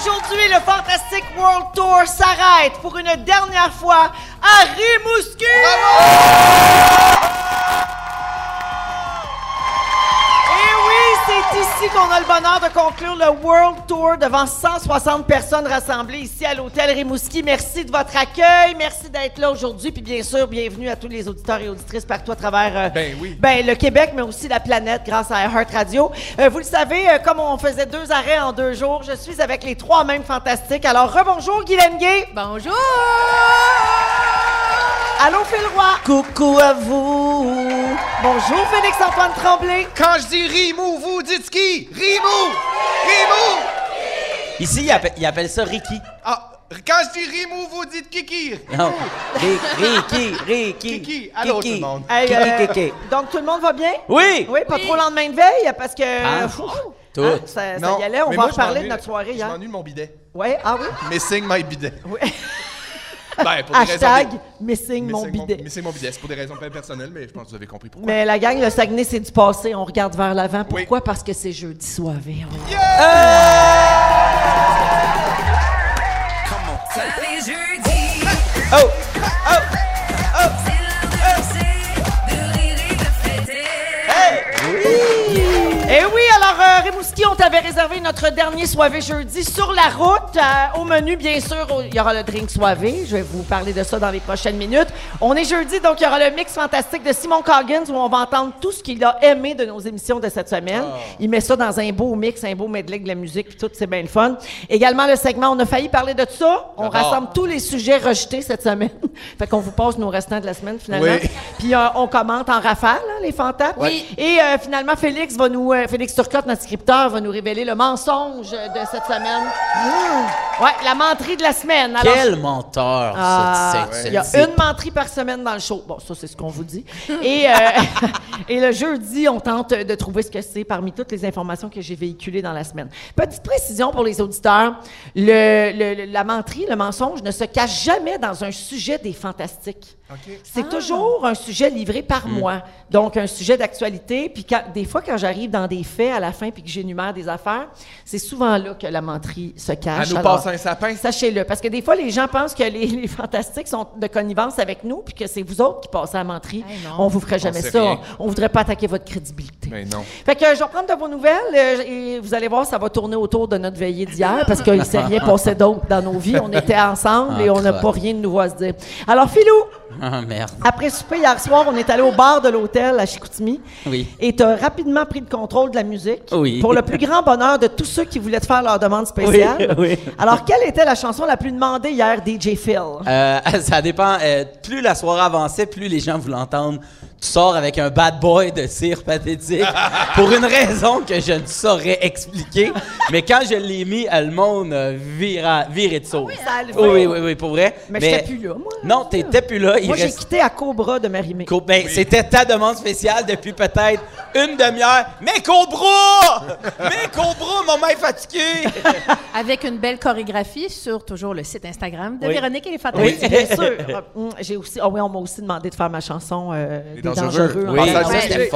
Aujourd'hui, le Fantastic World Tour s'arrête pour une dernière fois à Rimouski! C'est ici qu'on a le bonheur de conclure le World Tour devant 160 personnes rassemblées ici à l'hôtel Rimouski. Merci de votre accueil, merci d'être là aujourd'hui, puis bien sûr, bienvenue à tous les auditeurs et auditrices partout à travers euh, Ben oui. ben, le Québec, mais aussi la planète grâce à Heart Radio. Euh, vous le savez, euh, comme on faisait deux arrêts en deux jours, je suis avec les trois mêmes fantastiques. Alors, rebonjour Guylaine Gay. Bonjour! Allô Phil Roy. Coucou à vous. Bonjour Félix-Antoine Tremblay. Quand je dis Rimou, vous dites qui? Rimou! Rimou! Ici, il appelle, il appelle ça Ricky. Ah, quand je dis Rimou, vous dites Kiki! Non. Ri- Ricky, Ricky. Kiki. Allô, tout le monde. Hey, Kiki, euh, Kiki. Donc, tout le monde va bien? Oui. Oui, pas trop lendemain de veille, parce que... Ah, Fou, tout. hein, ça, ça y allait, on mais va moi, en je parler de m'ennuie- notre soirée Je hier. m'ennuie de mon bidet. Ouais, ah oui? Missing my bidet. Oui. Ben, pour des raisons Hashtag de- missing mon bidet. Missing mon bidet. C'est pour des raisons bien personnelles, mais je pense que vous avez compris pourquoi. Mais la gang, le Saguenay, c'est du passé. On regarde vers l'avant. Oui. Pourquoi? Parce que c'est jeudi soirée. On- Oh! Oh! Eh oui, alors euh, Rimouski, on t'avait réservé notre dernier soirée jeudi sur la route. Euh, au menu, bien sûr, il y aura le drink soivé. Je vais vous parler de ça dans les prochaines minutes. On est jeudi, donc il y aura le mix fantastique de Simon Coggins où on va entendre tout ce qu'il a aimé de nos émissions de cette semaine. Il met ça dans un beau mix, un beau medley de la musique, puis tout, c'est bien le fun. Également, le segment, on a failli parler de ça. On rassemble tous les sujets rejetés cette semaine. fait qu'on vous passe nos restants de la semaine, finalement. Oui. Puis euh, on commente en rafale, hein, les fantasmes. Oui. Et euh, finalement, Félix va nous, Félix Turcotte, notre scripteur, va nous révéler le mensonge de cette semaine. Mmh. Ouais, la menterie de la semaine. Alors, Quel menteur, ah, ce- ce- il y a une menterie par semaine dans le show. Bon, ça, c'est ce qu'on vous dit. Et, euh, et le jeudi, on tente de trouver ce que c'est parmi toutes les informations que j'ai véhiculées dans la semaine. Petite précision pour les auditeurs. Le, le- le- la menterie, le mensonge ne se cache jamais dans un sujet des fantastiques. C'est toujours un sujet livré par moi. Donc, un sujet d'actualité. Puis, quand- des fois, quand j'arrive dans des faits à la fin puis que j'énumère des affaires, c'est souvent là que la menterie se À cache. nous Alors, passer un sapin. Sachez-le, parce que des fois, les gens pensent que les, les fantastiques sont de connivence avec nous, puis que c'est vous autres qui passez à la menterie. Hey, non. on vous ferait jamais ça. rien. On voudrait pas attaquer votre crédibilité. Mais non. Fait que je vais prendre de vos nouvelles euh, et vous allez voir, ça va tourner autour de notre veillée d'hier parce qu'il ne s'est rien passé d'autre dans nos vies. On était ensemble et on n'a pas rien de nouveau à se dire. Alors, Philou, Ah, merde. après souper hier soir, on est allé au bar de l'hôtel à Chicoutimi. Oui. Et tu as rapidement pris le contrôle de la musique. Oui. Pour le plus grand bonheur de tous ceux qui voulaient te faire leur demande spéciale. Oui, oui. Alors, quelle était la chanson la plus demandée hier, DJ Phil? Euh, ça dépend. euh, plus la soirée avançait, plus les gens voulaient entendre. Tu sors avec un bad boy de cire pathétique pour une raison que je ne saurais expliquer. Mais quand je l'ai mis, euh, le monde euh, vira, virait de sauce. ça a levé. oui, oui, oui, pour vrai. Mais, j'étais plus là, moi. Non, t'étais plus là. Il Moi, j'ai reste- quitté à Cobra de Marimé. Co- ben, C'était ta demande spéciale depuis peut-être une demi-heure. Mais Cobra! Mais Cobra, mon mec fatigué! Avec une belle chorégraphie sur toujours le site Instagram de Oui. Véronique et les Oui, Fantastiques. bien sûr. Euh, hum, J'ai aussi, ah oui, on m'a aussi demandé de faire ma chanson euh, dangereux. Oui, Ah, c'était.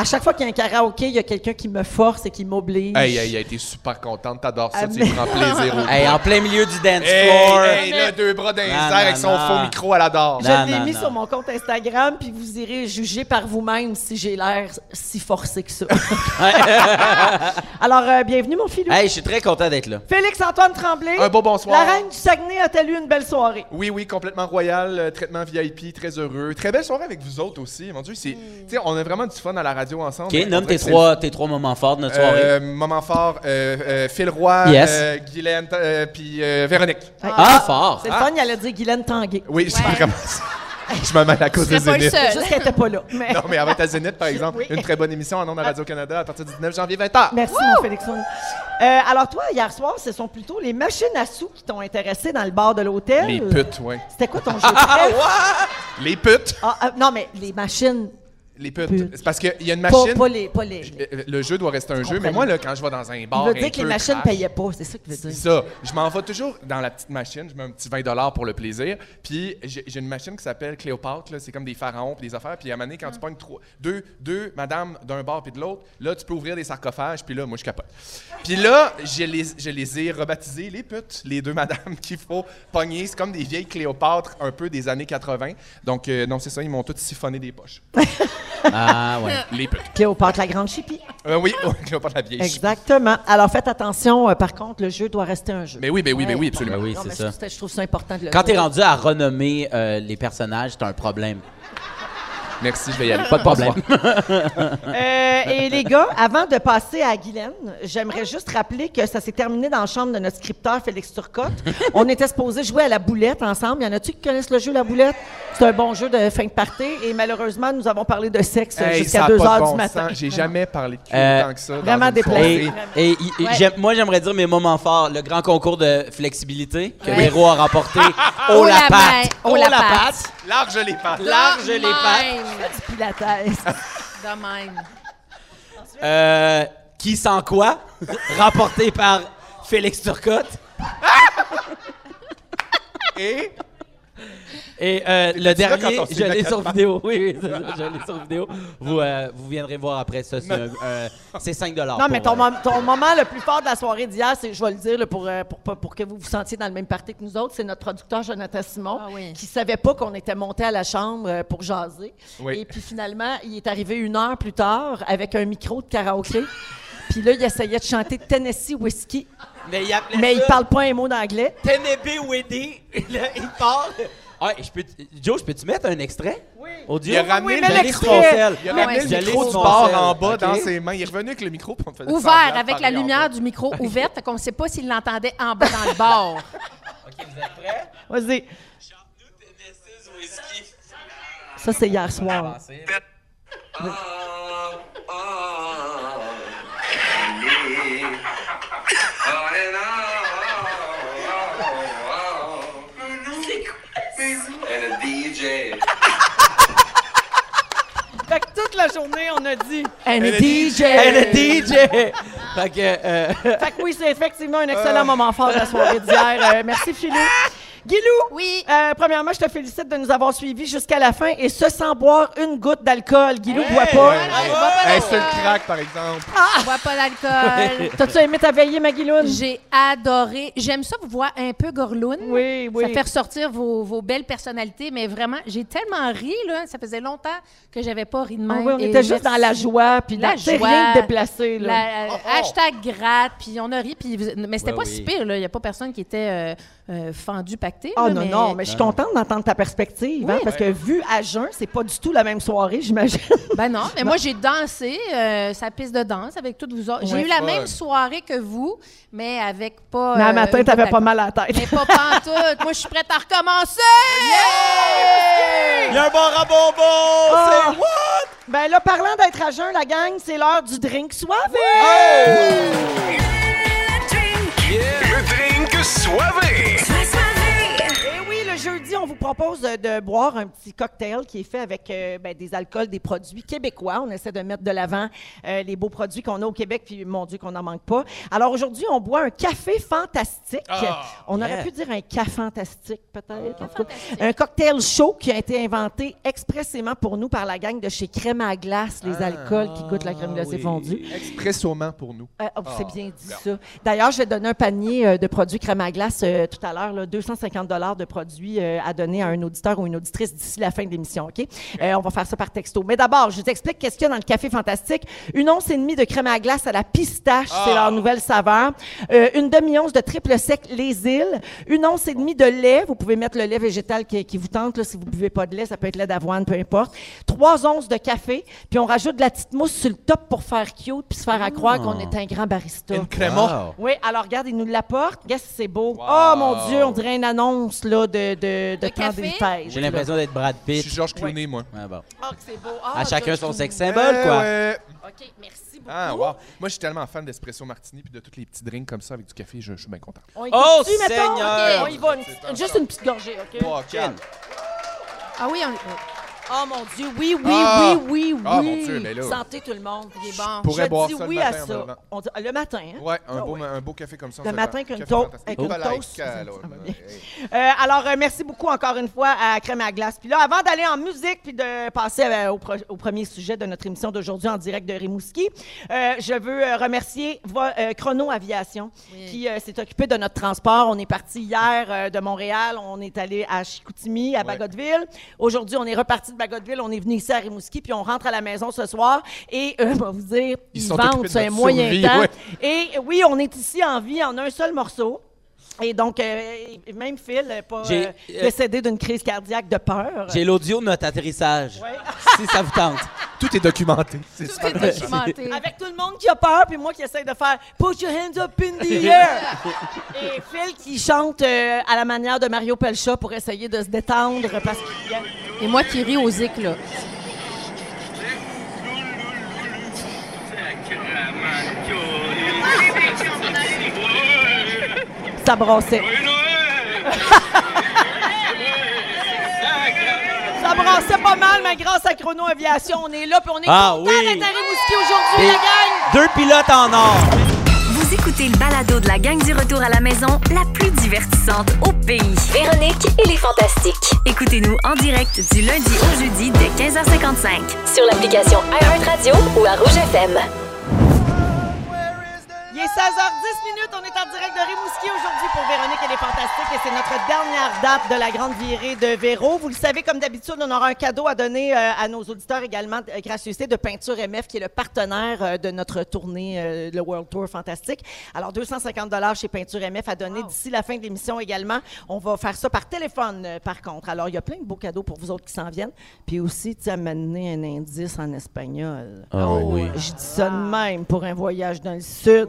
À chaque fois qu'il y a un karaoké, il y a quelqu'un qui me force et qui m'oblige. Hey, hey, il a été super contente. T'adores ça. Ah, Tu mais- prends plaisir au Hey, en plein milieu du dance Hey, floor. hey, là, deux bras dans les airs avec son non. faux micro, elle adore. Je l'ai mis non. sur mon compte Instagram, puis vous irez juger par vous-même si j'ai l'air si forcé que ça. Alors, euh, bienvenue, mon filou. Hey, je suis très content d'être là. Félix-Antoine Tremblay. Un beau bonsoir. La reine du Saguenay a-t-elle eu une belle soirée? Oui, oui, complètement royal, euh, traitement VIP, très heureux. Très belle soirée avec vous autres aussi. Mon Dieu, c'est, tu sais, on a vraiment du fun à la radio ensemble. OK, nomme tes trois, tes trois moments forts de notre c'est- soirée. Euh, moment fort, euh, euh, Phil Roy, Yes. euh, Guylaine, euh, puis euh, Véronique. ah, fort. C'est le fun, il allait dire Guylaine Tanguay. Oui, Ouais. ça. Je me mêle à cause de pas Zénith. seul. Juste qu'elle n'était pas là. Mais... Non, mais elle va être à Zénith, par exemple. Oui. Une très bonne émission en nom de Radio-Canada à partir du 19 janvier 20h. Merci, mon Félixon. Euh, alors, toi, hier soir, ce sont plutôt les machines à sous qui t'ont intéressé dans le bar de l'hôtel. Les putes, oui. C'était quoi ton jeu de préf? Les putes. Ah, ah, non, mais les machines, Les putes. Putes. C'est parce qu'il y a une pas, machine. pas les... Pas les, les- Euh, Le jeu doit rester un jeu, mais moi, là, quand je vais dans un bar. Il veut dire que les machines crack, payaient pas, c'est ça qu'il veut C'est dire. ça. Je m'en vais toujours dans la petite machine. Je mets un petit 20 pour le plaisir. Puis j'ai une machine qui s'appelle Cléopâtre. C'est comme des pharaons puis des affaires. Puis à un moment donné, quand tu pognes trois, deux, deux madames d'un bord puis de l'autre, là, tu peux ouvrir des sarcophages. Puis là, moi, je capote. Puis là, je les, je les ai rebaptisées les putes, les deux madames qu'il faut pogner. C'est comme des vieilles Cléopâtres un peu des années 80. Donc, euh, non, c'est ça. Ils m'ont toutes siphonné des poches. Ah, ouais. Les putes. Cléopâtre, la grande chipie. Euh, oui, Cléopâtre la vieille. Exactement. Alors, faites attention. euh, par contre, le jeu doit rester un jeu. Mais oui, mais oui, mais oui, absolument. Ben oui, Non, c'est ça. je, je trouve ça important de le Quand t'es dire. rendu à renommer euh, les personnages, c'est un problème. Merci, je vais y aller. Pas de problème. Euh, et les gars, avant de passer à Guylaine, j'aimerais juste rappeler que ça s'est terminé dans la chambre de notre scripteur Félix Turcotte. On était supposé jouer à la boulette ensemble. Y en a-tu qui connaissent le jeu La boulette? C'est un bon jeu de fin de party. Et malheureusement, nous avons parlé de sexe Hey, jusqu'à ça a 2 pas de heures bon du matin. sens. J'ai jamais parlé de cul Euh, autant que ça. dans vraiment déplacé. Et, et- et Ouais. j'aime- moi, j'aimerais dire mes moments forts. Le grand concours de flexibilité que Ouais. Véro a remporté Oh au la patte. oh la la patte. Large les pattes. Large les pattes. Du pilates. De même. Euh, qui sent quoi? Rapporté par Félix Turcotte. Et Et euh, le dernier, je l'ai sur vidéo. Oui, oui, je l'ai sur vidéo. Vous, euh, vous viendrez voir après ça. C'est un- c'est 5 Non, mais ton, euh, mom- ton moment le plus fort de la soirée d'hier, c'est, je vais le dire là, pour, euh, pour, pour, pour que vous vous sentiez dans le même party que nous autres, c'est notre producteur Jonathan Simon, Ah oui. qui savait pas qu'on était monté à la chambre euh, pour jaser. Oui. Et puis finalement, il est arrivé une heure plus tard avec un micro de karaoké. puis là, il essayait de chanter Tennessee Whiskey, Mais il appelait mais il ça parle pas un mot d'anglais. Tennessee Weddy. Là, il parle. Ah, je peux, Joe, je peux-tu mettre un extrait? Oui. Audio? Il a ramené oui, le sel. il a Ouais, ramené ouais. le micro du sel, en bas dans ses mains. Il est revenu avec le micro on faisait Ouvert, avec la lumière du micro ouverte, fait qu'on ne sait pas s'il l'entendait en bas dans le bar. OK, vous êtes prêts? Vas-y. Ça, c'est hier soir a DJ. Fait que toute la journée, on a dit And a DJ. And a DJ! fait que, euh, Fait que oui, c'est effectivement un excellent moment fort de la soirée d'hier. Euh, merci, Philou. Guilou, Oui. euh, premièrement, je te félicite de nous avoir suivis jusqu'à la fin et ce sans boire une goutte d'alcool. Guilou boit pas. Ouais. Bois pas Hey, c'est le d'alcool. crack, par exemple. Je bois pas d'alcool. T'as-tu aimé ta veillée, ma Guiloune? J'ai adoré. J'aime ça vous voir un peu gorloune. Oui, oui. Ça fait ressortir vos, vos belles personnalités, mais vraiment, j'ai tellement ri, là. Ça faisait longtemps que j'avais pas ri de Ah même. oui, on Et était juste dans la joie, puis La joie, rien de déplacé. Là. La, euh, Hashtag gratte, puis on a ri, puis mais c'était Ouais, pas oui. si pire, là. Il n'y a pas personne qui était euh, euh, fendu, Oh là, non, mais- non, mais je suis contente d'entendre ta perspective, hein, parce que vu à jeun, c'est pas du tout la même soirée, j'imagine. Ben non, mais moi j'ai dansé euh, sa piste de danse avec toutes vous autres. J'ai Ouais. eu la Fun. même soirée que vous, mais avec pas. Mais euh, un matin, une t'avais pas mal à la tête. Mais pas pantoute. moi je suis prête à recommencer. il y a un bar à bonbons! Ah. C'est what? Ben là, parlant d'être à jeun, la gang, c'est l'heure du drink soivé! Le drink soivé. Jeudi, on vous propose de, de boire un petit cocktail qui est fait avec euh, ben, des alcools, des produits québécois. On essaie de mettre de l'avant euh, les beaux produits qu'on a au Québec, puis mon Dieu, qu'on n'en manque pas. Alors aujourd'hui, on boit un café fantastique. on aurait yeah. pu dire un café fantastique, peut-être. Un cocktail chaud qui a été inventé expressément pour nous par la gang de chez Crème à glace, les alcools qui goûtent la crème glacée oui. fondue. Expressoment pour nous. Euh, oh, c'est bien dit ça. D'ailleurs, je vais donner un panier euh, de produits crème à glace euh, tout à l'heure, là, 250 dollars de produits euh, à donner à un auditeur ou une auditrice d'ici la fin de l'émission, OK? Euh, on va faire ça par texto. Mais d'abord, je vous explique qu'est-ce qu'il y a dans le café fantastique. Une once et demie de crème à glace à la pistache, c'est leur nouvelle saveur. Euh, une demi-once de triple sec les îles. Une once et demie de lait. Vous pouvez mettre le lait végétal qui, qui vous tente, là, si vous ne buvez pas de lait. Ça peut être lait d'avoine, peu importe. Trois onces de café. Puis on rajoute de la petite mousse sur le top pour faire cute puis se faire à croire qu'on est un grand barista. Une créma. Oui, alors regarde, il nous l'apporte. Qu'est-ce que c'est beau. Oh mon Dieu, on dirait une annonce là, de, de, de temps café? des fêtes. J'ai l'impression d'être Brad Je Pitt. suis Georges Clooney, moi. Ouais, bon. Ah, que c'est beau. Ah, À chacun je son trouve- sex symbole, Eh quoi. ouais. OK, merci beaucoup. Ah, wow. Moi, je suis tellement fan d'espresso martini puis de tous les petits drinks comme ça avec du café. Je, je suis bien content. On y Oh, mettons? Seigneur! OK, on y va. une- juste une petite gorgée, OK? Oh. Ah oui, on... Oh mon Dieu, oui, oui, Ah! oui, oui, oui. Ah, mon Dieu, mais là- Santé tout le monde. il est bon. pourrais Je boire dis ça le oui matin à ça. On dit- le matin, hein? Ouais, un, Ah beau, ouais. un beau café comme ça. Le matin qu'une toast. Euh, alors, euh, merci beaucoup encore une fois à Crème à glace. Puis là, avant d'aller en musique puis de passer euh, au, pro- au premier sujet de notre émission d'aujourd'hui en direct de Rimouski, euh, je veux euh, remercier Vo- euh, Chrono Aviation qui euh, s'est occupé de notre transport. On est parti hier euh, de Montréal, on est allé à Chicoutimi, à Ouais. Bagotville. Aujourd'hui, on est reparti de Bagotville, on est venu ici à Rimouski, puis on rentre à la maison ce soir. Et euh, je vais vous dire, Ils ils, sont vendent sur un moyen survie, temps. ouais. Et oui, on est ici en vie en un seul morceau. Et donc, euh, même Phil, euh, pas J'ai- euh, décédé d'une crise cardiaque de peur. J'ai l'audio de notre atterrissage. Ouais. si ça vous tente. Tout est documenté. C'est Tout super. est documenté. Avec tout le monde qui a peur, puis moi qui essaie de faire Put your hands up in the air. Et Phil qui chante euh, à la manière de Mario Pelcha pour essayer de se détendre parce qu'il Et moi qui ris aux zik, là. Ça brassait. ça brassait pas mal, mais grâce à Chrono Aviation, on est là, puis on est Ah content oui. d'être à Rimouski aujourd'hui, la gang! Deux pilotes en or. Vous écoutez le balado de la gang du retour à la maison, la plus divertissante au pays. Véronique et les Fantastiques. Écoutez-nous en direct du lundi au jeudi dès 15h55. Sur l'application iHeartRadio ou à Rouge FM. Il est 16h10 minutes, on est en direct de Rimouski aujourd'hui pour Véronique et les Fantastiques et c'est notre dernière date de la grande virée de Véro. Vous le savez, comme d'habitude, on aura un cadeau à donner euh, à nos auditeurs également, euh, gracieuseté de Peinture MF qui est le partenaire euh, de notre tournée, euh, le World Tour Fantastique. Alors 250 chez Peinture MF à donner d'ici la fin de l'émission également. On va faire ça par téléphone par contre. Alors il y a plein de beaux cadeaux pour vous autres qui s'en viennent. Puis aussi, tu sais, amener un indice en espagnol. Oh oui. Je dis ça de même pour un voyage dans le sud.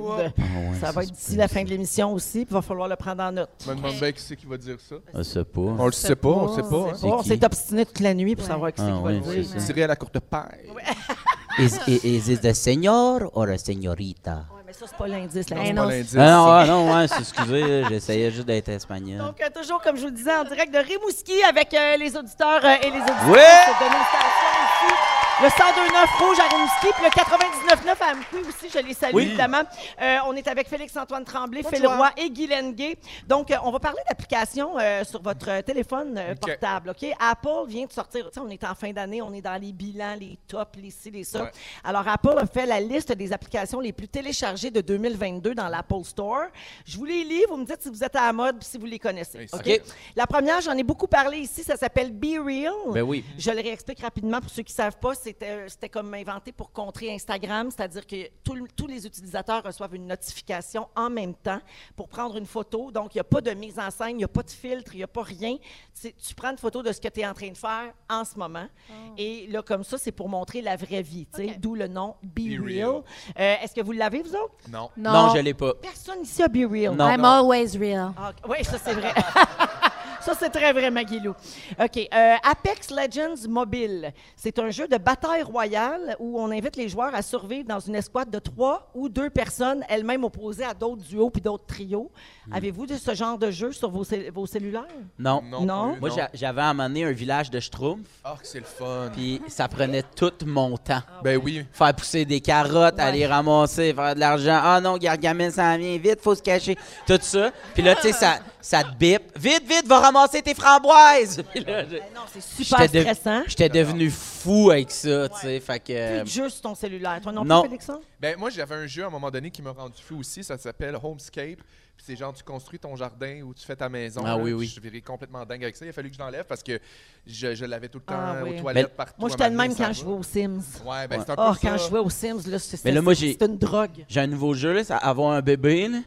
Ça va être d'ici la fin de l'émission aussi, puis il va falloir le prendre en note. Je me demande bien qui c'est qui va dire ça. Je sais pas. On le sait pas, on le sait pas. hein? C'est on qui? s'est obstiné toute la nuit pour savoir qui c'est Ah qui va oui, le dire. Tiré à la courte paille. Is, is, is it a señor or a señorita? Ouais, mais ça, c'est pas l'indice. Eh l'indice. non, Pas l'indice. Ah non, ah non, ouais, c'est- excusez, j'essayais juste d'être espagnol. Donc, euh, toujours, comme je vous le disais, en direct de Rimouski avec euh, les auditeurs euh, et les auditrices Ouais! de nos stations ici. Le 1029 Rouge à Rimouski, puis le 99.9 à Amqui aussi, je les salue Oui. évidemment. Euh, on est avec Félix-Antoine Tremblay, Phil. Roy et Guy Lenguet. Donc, euh, on va parler d'applications euh, sur votre téléphone euh, portable. OK? Apple vient de sortir, tu sais, on est en fin d'année, on est dans les bilans, les tops, les ci, les ça. Ouais. Alors, Apple a fait la liste des applications les plus téléchargées de 2022 dans l'Apple Store. Je vous les lis, vous me dites si vous êtes à la mode puis si vous les connaissez. Oui, OK? La première, j'en ai beaucoup parlé ici, ça s'appelle Be Real. Ben oui. Je le réexplique rapidement pour ceux qui ne savent pas. C'était c'était comme inventé pour contrer Instagram, c'est-à-dire que tout tous les utilisateurs reçoivent une notification en même temps pour prendre une photo. Donc, il n'y a pas de mise en scène, il n'y a pas de filtre, il n'y a pas rien. Tu prends une photo de ce que tu es en train de faire en ce moment. Et là, comme ça, c'est pour montrer la vraie vie, d'où le nom Be, Be Real. Real. Euh, Est-ce que vous l'avez, vous autres? Non. Non, Non, je l'ai pas. Personne ici a Be Real. Non. I'm always real. oui, ça c'est vrai. ça c'est très vrai, Maguilou. OK. euh, Apex Legends Mobile. C'est un jeu de bataille royale où on invite les joueurs à survivre dans une escouade de trois ou deux personnes, elles-mêmes opposées à d'autres duos puis d'autres trios. Avez-vous de ce genre de jeu sur vos, cell- vos cellulaires? Non. Non. Non? plus, Moi, j'a- j'avais à un village de Schtroumpf, Ah, que c'est le fun. puis ça prenait tout mon temps. Ben oui. Faire pousser des carottes, Ouais. aller ramasser, faire de l'argent. Ah non, Gargamel s'en vient, vite, faut se cacher. Tout ça. Puis là, tu sais, ça, ça te bip. Vite, vite, va ramasser tes framboises. Puis là, je- Ben non, c'est super j'étais de- stressant. J'étais devenu fou avec ça, tu sais. Fait que. Plus euh, de jeu sur ton cellulaire. Toi non, non. plus, Félixon? Ben moi, j'avais un jeu à un moment donné qui m'a rendu fou aussi. Ça s'appelle Homescape. Puis c'est genre, tu construis ton jardin ou tu fais ta maison. Ah là. oui, oui. Je suis viré complètement dingue avec ça. Il a fallu que je l'enlève parce que je, je l'avais tout le temps Ah oui. aux toilettes Mais- partout. Moi, j'étais le même ça quand je jouais aux Sims. Ouais, ben c'est un peu Oh, ça. quand je jouais aux Sims, là, c'est Mais là, moi, j'ai- c'est une drogue. J'ai un nouveau jeu, là, c'est avoir un bébé. Là.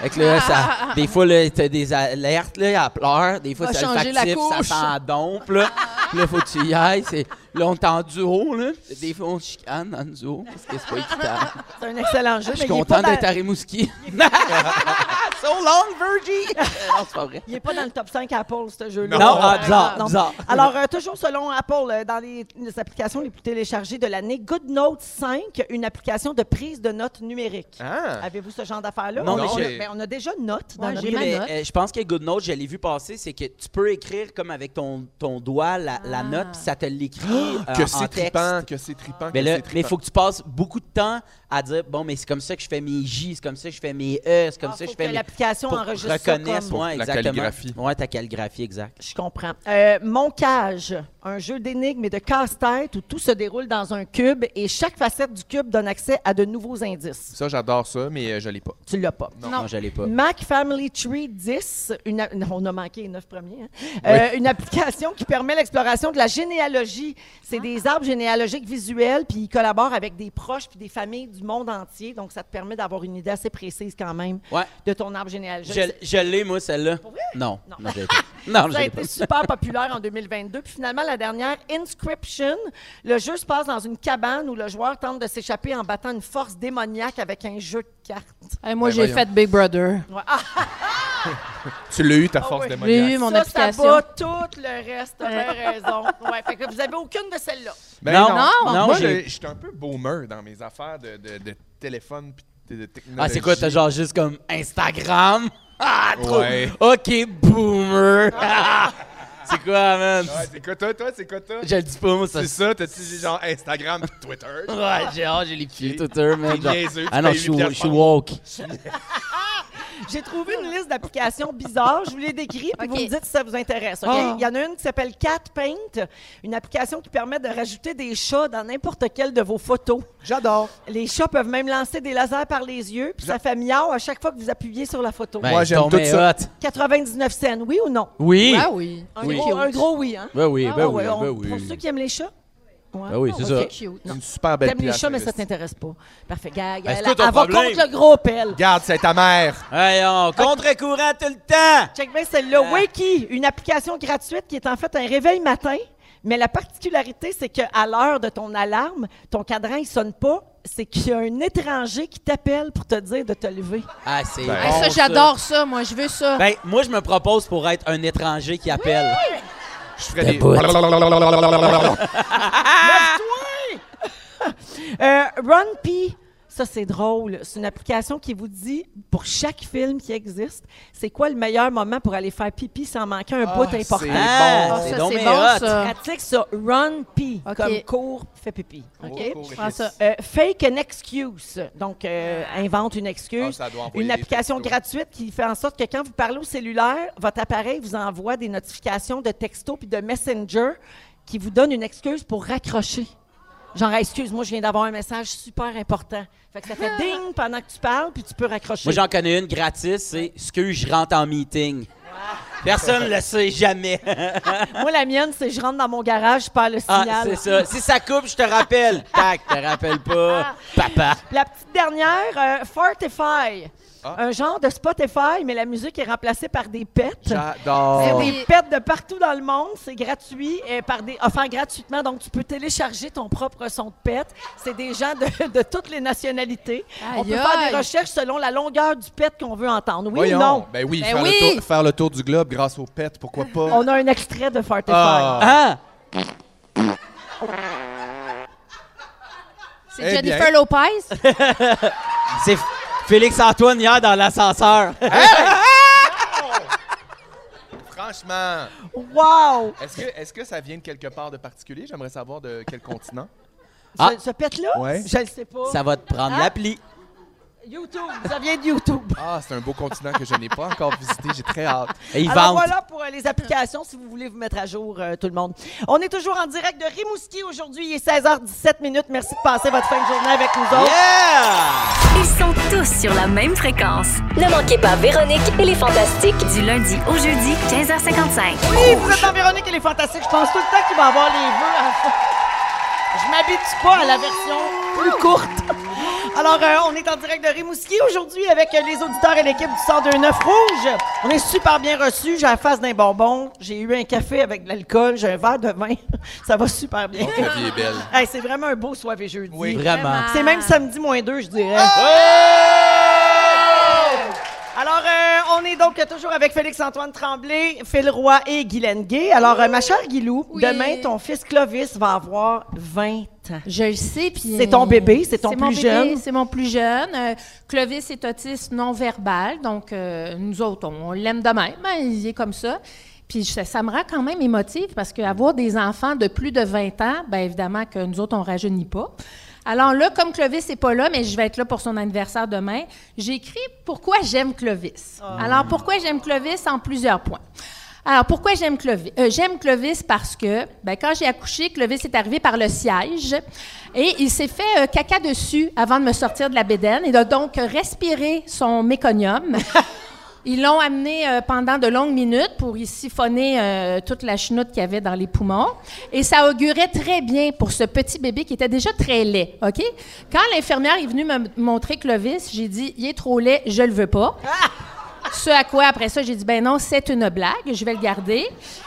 Fait que là, ça, des fois, là, t'as des alertes, là, elle pleure. Des fois, changer la olfactif, ça couche. sent dompe, là. Puis là, faut que tu y ailles. C'est... Là, on est en duo, là. Des fois, on chicane le duo parce que c'est pas équitable. C'est un excellent jeu. Je suis mais il est content d'être à Rimouski. so long, Virgie! Euh, non, c'est pas vrai. Il n'est pas dans le top 5 Apple, ce jeu-là. Non, ah, bizarre, non. bizarre. Alors, euh, toujours selon Apple, euh, dans les, les applications les plus téléchargées de l'année, GoodNote 5, une application de prise de notes numériques. Ah! Avez-vous ce genre d'affaires-là? Non, on, mais a- j'ai- ben, on a déjà note dans Ouais, notre mais, note. euh, je pense que GoodNote, je l'ai vu passer, c'est que tu peux écrire comme avec ton, ton doigt la, la Ah. note, puis ça te l'écrit euh, Que c'est texte. trippant, que c'est trippant, Mais là, mais il faut que tu passes beaucoup de temps à dire bon, mais c'est comme ça que je fais mes J, c'est comme ça que je fais mes E, c'est comme Ah, ça que je fais que mes. l'application enregistre ça reconnaisse, comme- ouais, la exactement. calligraphie. Ouais, ta calligraphie, exact. Je comprends. Euh, Moncage, un jeu d'énigmes et de casse-tête où tout se déroule dans un cube et chaque facette du cube donne accès à de nouveaux indices. Ça, j'adore ça, mais euh, je l'ai pas. Tu l'as pas. Non, non je l'ai pas. Mac Family Tree 10, une a- non, on a manqué les neuf premiers, hein. Euh, une application qui permet l'exploration de la généalogie. C'est des arbres généalogiques visuels, puis ils collaborent avec des proches puis des familles du monde entier. Donc, ça te permet d'avoir une idée assez précise quand même Ouais. de ton arbre généalogique. Je, je l'ai, moi, celle-là. Non. Non. Non. Non, Ça a l'ai pas. été super populaire en 2022. Puis finalement, la dernière, Inscription. Le jeu se passe dans une cabane où le joueur tente de s'échapper en battant une force démoniaque avec un jeu de cartes. Hey, moi, Ben, j'ai fait Big Brother. Ouais. Ah, Tu l'as eu, ta Ah force oui. démoniaque. J'ai eu mon ça, application. ça bat tout le reste. T'as bien raison. Ouais, fait que vous avez aucune de celles-là. Ben Non, non, non, Moi, j'ai- je je suis un peu boomer dans mes affaires de, de, de téléphone puis de, de technologie. Ah, c'est quoi, t'as genre juste comme Instagram? Ah, trop. Ouais. Ok, boomer. c'est quoi, man? Ouais, c'est quoi, toi, toi, c'est quoi, toi? Je le dis pas, moi, ça. C'est ça, t'as-tu genre Instagram pis Twitter? Ouais, j'ai hâte, j'ai les pieds Twitter, man. Genre- tu Ah non, je suis woke. J'ai trouvé une liste d'applications bizarres. Je vous les décris, puis vous me dites si ça vous intéresse. OK? Ah. Il y en a une qui s'appelle Cat Paint, une application qui permet de rajouter des chats dans n'importe quelle de vos photos. J'adore. Les chats peuvent même lancer des lasers par les yeux, puis ça fait miaou à chaque fois que vous appuyez sur la photo. Ben, Moi, j'aime tout ça. hot. 99 cents, oui ou non? Oui. Ah oui. Un, Oui. Gros, un gros oui, hein? Ben oui, Ah, ben ouais, oui, on- oui. Pour ceux qui aiment les chats? Ouais. Ben oui, c'est Ok. ça. Cute. Non. Une super belle T'aimes les place, chats, mais ça t'intéresse pas. Parfait. Gars, Ben, c'est elle, quoi ton elle va problème? contre le gros pelle. Regarde, c'est ta mère. Voyons, contre-courant tout le temps. Check bien celle-là. Ah. Wakey, une application gratuite qui est en fait un réveil matin. Mais la particularité, c'est qu'à l'heure de ton alarme, ton cadran, il sonne pas. C'est qu'il y a un étranger qui t'appelle pour te dire de te lever. Ah, c'est Ben, Hey, bon, ça, j'adore ça. Moi, je veux ça. Ben, moi, je me propose pour être un étranger qui appelle. Je ferais des. Debout. Euh, RunP, ça c'est drôle. C'est une application qui vous dit, pour chaque film qui existe, c'est quoi le meilleur moment pour aller faire pipi sans manquer un Ah, bout c'est important. Ah, Ah, c'est ça, donc c'est bon, hot. ça. Pratique ça, RunP, OK. comme cours, fait pipi. OK? Cours, Je prends ça. Euh, fake an excuse. Donc, euh, invente une Ah, excuse. ça doit envoyer une application textos. gratuite qui fait en sorte que quand vous parlez au cellulaire, votre appareil vous envoie des notifications de texto puis de messenger qui vous donnent une excuse pour raccrocher. Genre, excuse-moi, je viens d'avoir un message super important. Fait que ça fait ding pendant que tu parles, puis tu peux raccrocher. Moi, j'en connais une gratis, c'est ce que je rentre en meeting. Personne ne le sait jamais. Moi, la mienne, c'est je rentre dans mon garage, je perds le ah, signal. c'est ça. Si ça coupe, je te rappelle. Tac, te rappelle pas. Papa. La petite dernière, euh, Fortify. Ah. Un genre de Spotify, mais la musique est remplacée par des pets. C'est J'adore. des pets de partout dans le monde. C'est gratuit, et par des, offert gratuitement. Donc, tu peux télécharger ton propre son de pet. C'est des gens de, de toutes les nationalités. On Aïe, peut faire des recherches selon la longueur du pet qu'on veut entendre. Oui Voyons. ou non? Ben oui, Ben faire, oui. Le tour, faire le tour du globe grâce aux pets, pourquoi pas? On a un extrait de Fortify. Ah. Ah! C'est Eh Jennifer bien. Lopez? C'est Félix-Antoine hier dans l'ascenseur. Franchement, Wow! est-ce que, est que ça vient de quelque part de particulier? J'aimerais savoir de quel continent. Ah. Ce, ce pet-là? Ouais. Je ne sais pas. Ça va te prendre Ah. l'appli. YouTube. Ça vient de YouTube. Ah, c'est un beau continent que je n'ai pas encore visité. J'ai très hâte. Et ils Alors vendent. voilà pour euh, les applications, si vous voulez vous mettre à jour, euh, tout le monde. On est toujours en direct de Rimouski aujourd'hui. Il est 16h17 minutes. Merci de passer votre fin de journée avec nous autres. Yeah! Ils sont tous sur la même fréquence. Ne manquez pas Véronique et les Fantastiques. Du lundi au jeudi, 15h55. Oui, vous êtes dans Véronique et les Fantastiques. Je pense tout le temps qu'il va avoir les vœux. à la fin. Je m'habitue pas à la version plus courte. Alors, euh, on est en direct de Rimouski aujourd'hui avec euh, les auditeurs et l'équipe du 1029 Rouge. On est super bien reçus. J'ai la face d'un bonbon. J'ai eu un café avec de l'alcool. J'ai un verre de vin. Ça va super bien. La vie est belle. Hey, c'est vraiment un beau soirée jeudi. Oui. Vraiment. C'est même samedi moins deux, je dirais. Alors, euh, on est donc toujours avec Félix-Antoine Tremblay, Phil Roy et Guylaine Gay. Alors, euh, ma chère Guilou, Oui. demain, ton fils Clovis va avoir 20 Je le sais, puis... C'est ton bébé, c'est ton mon plus bébé, jeune. C'est mon plus jeune. Euh, Clovis est autiste non-verbal, donc euh, nous autres, on, on l'aime de même, hein, il est comme ça. Puis ça, ça me rend quand même émotive parce qu'avoir des enfants de plus de 20 ans, bien évidemment que nous autres, on rajeunit pas. Alors là, comme Clovis n'est pas là, mais je vais être là pour son anniversaire demain, j'ai écrit Pourquoi j'aime Clovis. Alors, pourquoi j'aime Clovis en plusieurs points. Alors, pourquoi j'aime Clovis? Euh, j'aime Clovis parce que, ben, quand j'ai accouché, Clovis est arrivé par le siège et il s'est fait euh, caca dessus avant de me sortir de la bédaine. Il a donc respiré son méconium. Ils l'ont amené euh, pendant de longues minutes pour y siphonner euh, toute la chenoute qu'il y avait dans les poumons. Et ça augurait très bien pour ce petit bébé qui était déjà très laid, OK? Quand l'infirmière est venue me montrer Clovis, j'ai dit « Il est trop laid, je le veux pas ». Ce à quoi, après ça, j'ai dit, ben non, c'est une blague, je vais le garder.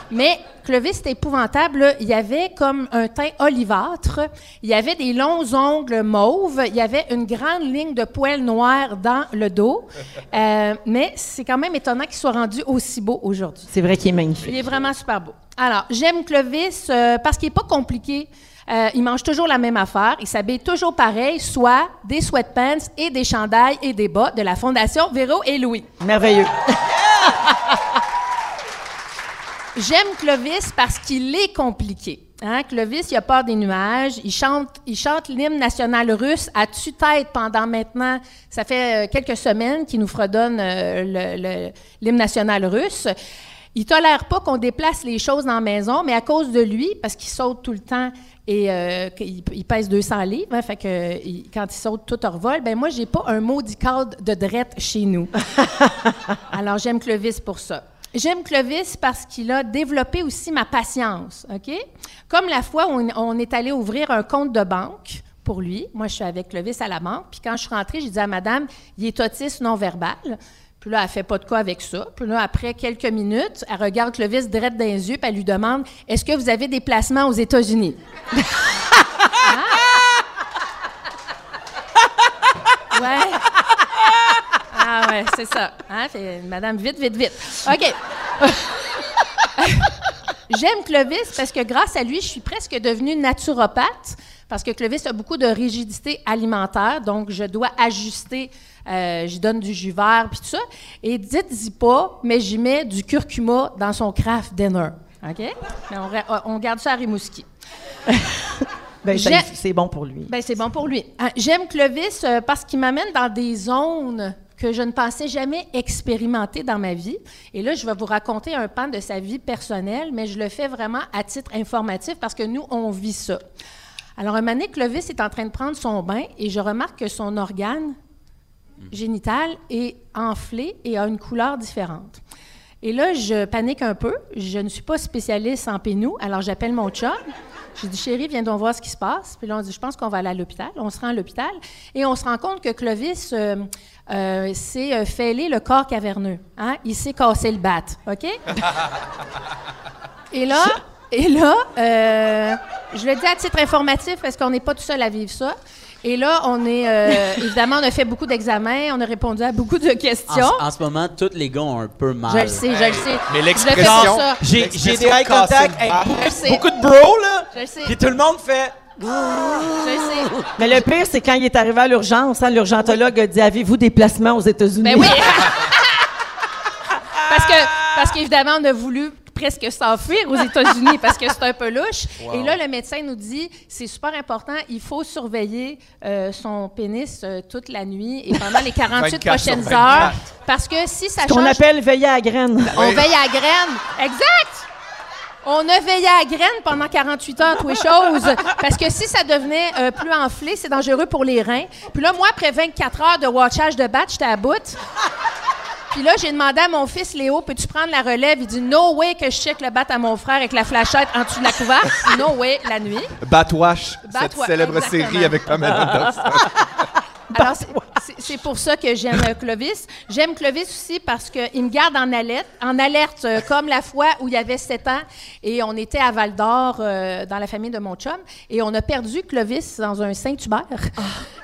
Mais Clovis, c'était épouvantable. Il y avait comme un teint olivâtre, il y avait des longs ongles mauves, il y avait une grande ligne de poils noirs dans le dos. Euh, mais c'est quand même étonnant qu'il soit rendu aussi beau aujourd'hui. C'est vrai qu'il est magnifique. Il est vraiment super beau. Alors, j'aime Clovis euh, parce qu'il n'est pas compliqué. Euh, il mange toujours la même affaire. Il s'habille toujours pareil, soit des sweatpants et des chandails et des bas de la Fondation Véro et Louis. Merveilleux. J'aime Clovis parce qu'il est compliqué. Hein? Clovis, il a peur des nuages. Il chante, il chante l'hymne national russe à tue-tête pendant maintenant, ça fait euh, quelques semaines qu'il nous fredonne euh, l'hymne national russe. Il tolère pas qu'on déplace les choses dans la maison, mais à cause de lui, parce qu'il saute tout le temps et euh, qu'il il pèse 200 livres, hein, fait que il- quand il saute, tout revole. Ben moi, j'ai pas un maudit cadre de drette chez nous. Alors, j'aime Clovis pour ça. J'aime Clovis parce qu'il a développé aussi ma patience, OK? Comme la fois où on, on est allé ouvrir un compte de banque pour lui. Moi, je suis avec Clovis à la banque. Puis quand je suis rentrée, j'ai dit à madame, il est autiste non-verbal. Puis là, elle fait pas de quoi avec ça. Puis là, après quelques minutes, elle regarde Clovis direct dans les yeux, puis elle lui demande, est-ce que vous avez des placements aux États-Unis? Ah! Ouais. Ah ouais, c'est ça. Hein? Fait, madame, vite, vite, vite. OK. J'aime Clovis parce que grâce à lui, je suis presque devenue naturopathe parce que Clovis a beaucoup de rigidité alimentaire, donc je dois ajuster. Euh, je donne du jus vert puis tout ça. Et dites-y pas, mais j'y mets du curcuma dans son craft dinner. OK? Mais on, garde ça à Rimouski. Ben, c'est bon pour lui. Ben, c'est bon pour lui. Ah, J'aime Clovis euh, parce qu'il m'amène dans des zones que je ne pensais jamais expérimenter dans ma vie. Et là, je vais vous raconter un pan de sa vie personnelle, mais je le fais vraiment à titre informatif parce que nous, on vit ça. Alors, un moment donné, Clovis est en train de prendre son bain et je remarque que son organe génital est enflé et a une couleur différente. Et là, je panique un peu. Je ne suis pas spécialiste en pénou, alors j'appelle mon chum. J'ai dit, chérie, viens donc voir ce qui se passe. Puis là, on dit, je pense qu'on va aller à l'hôpital. On se rend à l'hôpital et on se rend compte que Clovis euh, euh, s'est euh, fêlé le corps caverneux. Hein? Il s'est cassé le bat, OK? Et là, et là euh, je le dis à titre informatif parce qu'on n'est pas tout seul à vivre ça. Et là, on est, euh, évidemment, on a fait beaucoup d'examens, on a répondu à beaucoup de questions. en ce moment, tous les gars ont un peu mal. Je le sais, je le sais. Mais l'expression-. J'ai des eye casser contact le avec bat. beaucoup, Je sais. beaucoup de bros, là. Je le sais. Puis tout le monde fait. Je le sais. Mais le pire, c'est quand il est arrivé à l'urgence, hein, l'urgentologue a dit Avez-vous des placements aux États-Unis? Ben oui! parce que, parce qu'évidemment, on a voulu presque s'enfuir aux États-Unis parce que c'est un peu louche. Et là, le médecin nous dit, c'est super important, il faut surveiller euh, son pénis euh, toute la nuit et pendant les 48 24 sur prochaines 24. heures. Parce que si ça Ce qu'on change... appelle veiller à la graine. On veille à la graine. Exact! On a veillé à la graine pendant 48 heures, tous les choses. Parce que si ça devenait euh, plus enflé, c'est dangereux pour les reins. Puis là, moi, après 24 heures de watchage de batch, j'étais à bout. Puis là, j'ai demandé à mon fils Léo, peux-tu prendre la relève? Il dit, no way que je check le bat à mon frère avec la flashette en dessous de la couverte. No way, la nuit. Batwash, cette célèbre exactement. série avec Pamela Anderson. Alors, c'est- C'est- pour ça que j'aime euh, Clovis. J'aime Clovis aussi parce qu'il me garde en alerte, en alerte euh, comme la fois où il y avait 7 ans et on était à Val d'Or euh, dans la famille de mon chum et on a perdu Clovis dans un Saint-Hubert.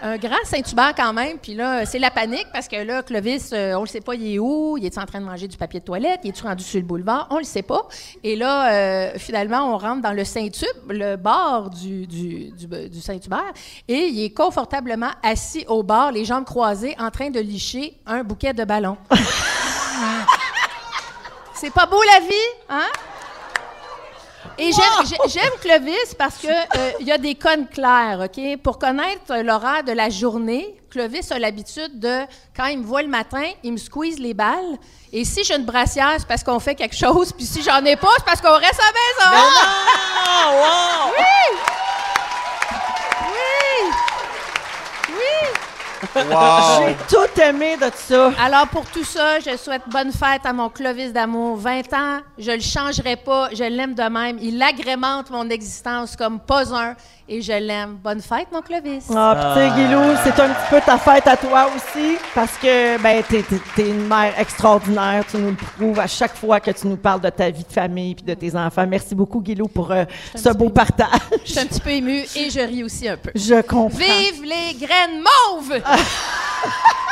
Un grand Saint-Hubert quand même. Puis là, c'est la panique parce que là, Clovis, euh, on ne sait pas, il est où? Il est en train de manger du papier de toilette? Il est-tu rendu sur le boulevard? On ne le sait pas. Et là, euh, finalement, on rentre dans le Saint-Tube, le bar du, du, du, du Saint-Hubert, et il est confortablement assis au bar, les jambes croisées, en train de licher un bouquet de ballons. C'est pas beau la vie, hein? Et j'aime- j'ai- j'aime Clovis parce que euh, il y a des codes clairs, OK? Pour connaître l'horaire de la journée, Clovis a l'habitude de, quand il me voit le matin, il me squeeze les balles. Et si j'ai une brassière, c'est parce qu'on fait quelque chose. Puis si j'en ai pas, c'est parce qu'on reste à la maison. Oui! Oui! Wow! J'ai tout aimé de ça. Alors, pour tout ça, je souhaite bonne fête à mon Clovis d'amour. 20 ans, je le changerai pas, je l'aime de même. Il agrémente mon existence comme pas un et je l'aime. Bonne fête, mon Clovis. Ah, puis tu sais, Guilou, c'est un petit peu ta fête à toi aussi, parce que, ben, t'es, t'es- t'es une mère extraordinaire. Tu nous le prouves à chaque fois que tu nous parles de ta vie de famille puis de tes enfants. Merci beaucoup, Guilou, pour euh, ce beau partage. Je suis un petit peu émue et je ris aussi un peu. Je comprends. Vive les graines mauves!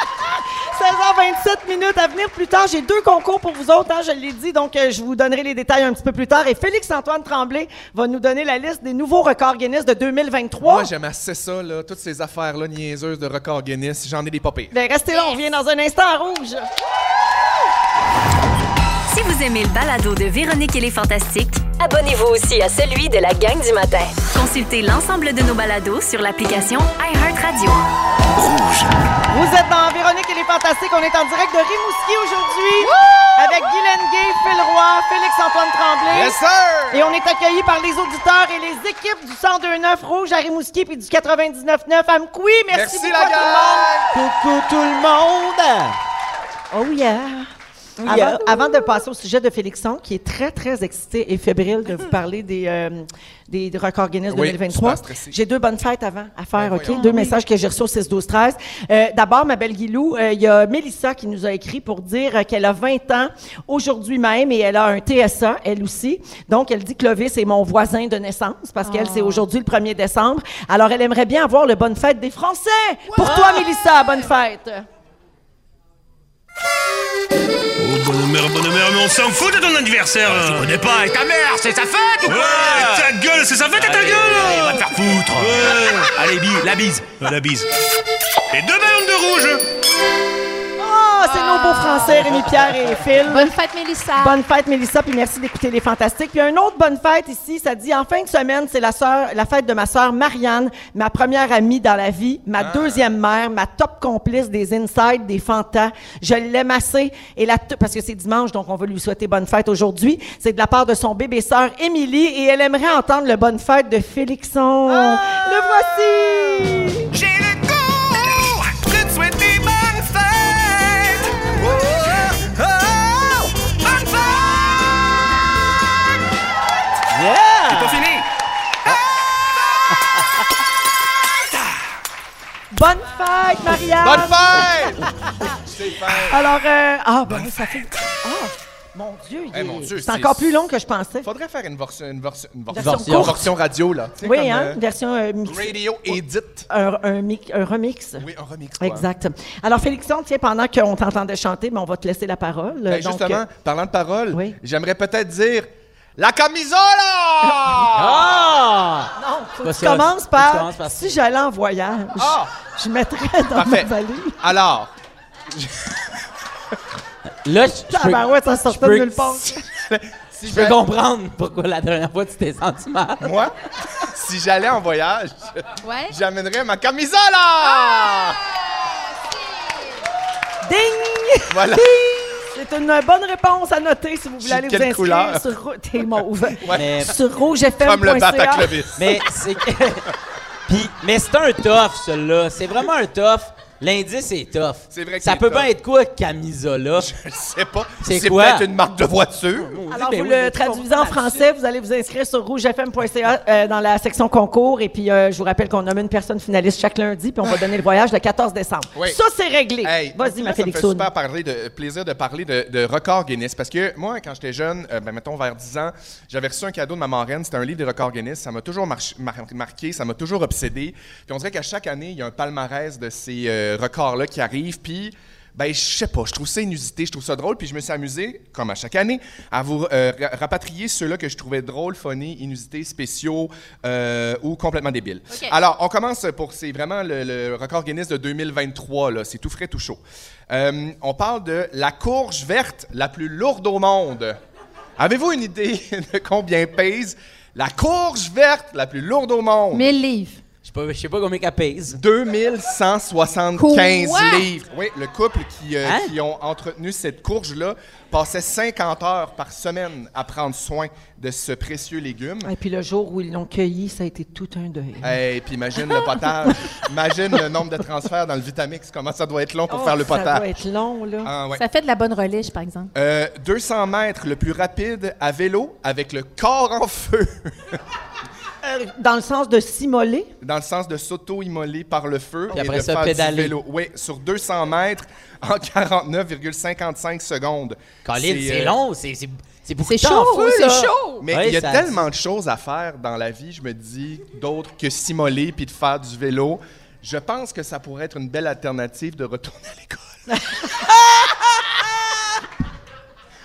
16h27 minutes à venir plus tard. J'ai deux concours pour vous autres, hein, je l'ai dit, donc euh, je vous donnerai les détails un petit peu plus tard. Et Félix-Antoine Tremblay va nous donner la liste des nouveaux records Guinness de 2023. Moi, j'aime assez ça, là, toutes ces affaires-là niaiseuses de record Guinness. J'en ai des pas pires. Ben, restez là, on revient dans un instant à rouge. Si vous aimez le balado de Véronique et les Fantastiques, Abonnez-vous aussi à celui de la gang du matin. consultez l'ensemble de nos balados sur l'application iHeartRadio. Vous êtes dans Véronique et les Fantastiques. On est en direct de Rimouski aujourd'hui avec Guy Lenguet, Phil Roy, Félix-Antoine Tremblay. Yes, sir! Et on est accueillis par les auditeurs et les équipes du 102.9 Rouge à Rimouski puis du 99.9 à Mkoui. Merci, Merci, beaucoup la à tout le gang! monde. Coucou tout le monde! Oh yeah! Avant, avant de passer au sujet de Félixon, qui est très, très excité et fébrile de vous parler des, euh, des records Guinness Oui, 2023, super stressé. j'ai deux bonnes fêtes avant à faire, Ben OK? voyons. Deux messages que j'ai reçus au 6 12 13 Euh, D'abord, ma belle Guilou, euh, il y a Mélissa qui nous a écrit pour dire euh, qu'elle a 20 ans aujourd'hui même et elle a un TSA, elle aussi. Donc, elle dit que Clovis est mon voisin de naissance parce qu'elle, c'est aujourd'hui le 1er décembre. Alors, elle aimerait bien avoir le bonne fête des Français. Pour toi, Mélissa, bonne fête. Oh, bonne mère, bonne mère, mais on s'en fout de ton anniversaire. Là. Je connais pas, et ta mère, c'est sa fête ou quoi Ouais, ta gueule, c'est sa fête et ta gueule. Va te faire foutre. Allez, bise, la bise. La bise. Et deux ballons de rouge c'est nos beaux Français, Rémi-Pierre et Phil. Bonne fête, Mélissa! Bonne fête, Mélissa, puis merci d'écouter Les Fantastiques. Puis un autre bonne fête ici, ça dit en fin de semaine, c'est la sœur, la fête de ma sœur Marianne, ma première amie dans la vie, ma deuxième mère, ma top complice des Inside, des Fantas. Je l'aime assez. Et la parce que c'est dimanche, donc on va lui souhaiter bonne fête aujourd'hui. C'est de la part de son bébé sœur Émilie et elle aimerait entendre le bonne fête de Félixon. Le voici! J'ai le fête, Marianne! Bonne fête! Alors, euh, ah, ben, ça fait. Ah, mon Dieu, il Eh, est- mon Dieu, c'est c'est- encore plus long que je pensais. Faudrait faire une version, une version, une Version version, courte. version radio, là. Tu sais, Oui, comme, hein, euh, une version euh, mix- radio edit. un, un, mic- un remix. Oui, un remix. quoi. Exact. Alors, Félixon, tiens, pendant qu'on t'entendait chanter, mais on va te laisser la parole. Ben, Donc, justement, euh, parlant de parole, oui. j'aimerais peut-être dire la camisola! Ah! non, faut que pas tu ça. commences par, tu commences par si j'allais en voyage, Ah! je mettrais dans Parfait. ma valise. Alors, Là, je- je Ah ben ouais, ça sortait de peux- nulle part. si je peux comprendre pourquoi la dernière fois tu t'es senti mal. moi, si j'allais en voyage, Ouais? j'amènerais ma camisola! Ding! Voilà. C'est une bonne réponse à noter si vous voulez aller vous inscrire couleur? sur T'es mauve. Mais, sur rougefm.ca. Comme le bat à Clovis. mais c'est mais c'est un tough, celui-là. C'est vraiment un tough. L'indice est tough. C'est vrai que Ça c'est peut tough. bien être quoi, Camisola? Je sais pas. C'est C'est quoi? peut-être une marque de voiture. Alors, Ben vous le traduisez en français, vous allez vous inscrire sur rougefm.ca euh, dans la section concours. Et puis, euh, je vous rappelle qu'on nomme une personne finaliste chaque lundi, puis on va donner le voyage le 14 décembre. Oui. Ça, c'est réglé. Hey, Vas-y, là, ma ça me fait Félixoune. super parler de, plaisir de parler de, de records Guinness. Parce que moi, quand j'étais jeune, euh, ben, mettons vers 10 ans, j'avais reçu un cadeau de ma marraine. C'était un livre des records Guinness. Ça m'a toujours march- mar- marqué, ça m'a toujours obsédé. Puis on dirait qu'à chaque année, il y a un palmarès de ces euh, records-là qui arrive. Puis. Ben, je sais pas, je trouve ça inusité, je trouve ça drôle, puis je me suis amusé, comme à chaque année, à vous euh, ra- rapatrier ceux-là que je trouvais drôles, funny, inusités, spéciaux euh, ou complètement débiles. Alors, on commence pour, c'est vraiment le, le record Guinness de 2023, là, c'est tout frais, tout chaud. Euh, on parle de la courge verte la plus lourde au monde. Avez-vous une idée de combien pèse la courge verte la plus lourde au monde? 1000 livres. Je sais pas, je sais pas combien qu'elle pèse. 2175 Quoi? livres. Oui, le couple qui, euh, Hein? qui ont entretenu cette courge-là passait 50 heures par semaine à prendre soin de ce précieux légume. Et puis, le jour où ils l'ont cueilli, ça a été tout un deuil. Et puis imagine le potage. imagine le nombre de transferts dans le Vitamix, comment ça doit être long pour Oh, faire le Ça potage. doit être long, là. Ah, ouais. Ça fait de la bonne reliche, par exemple. Euh, 200 mètres le plus rapide à vélo avec le corps en feu, Euh, dans le sens de s'immoler? dans le sens de s'auto-immoler par le feu Puis et après de ça, faire pédaler. du vélo. Oui, sur 200 mètres en 49,55 secondes. Colin, c'est euh, long, c'est c'est- c'est beaucoup C'est de temps chaud, feu, c'est chaud. Mais Ouais, il y a ça- tellement de choses à faire dans la vie, je me dis, d'autres que s'immoler puis de faire du vélo. Je pense que ça pourrait être une belle alternative de retourner à l'école.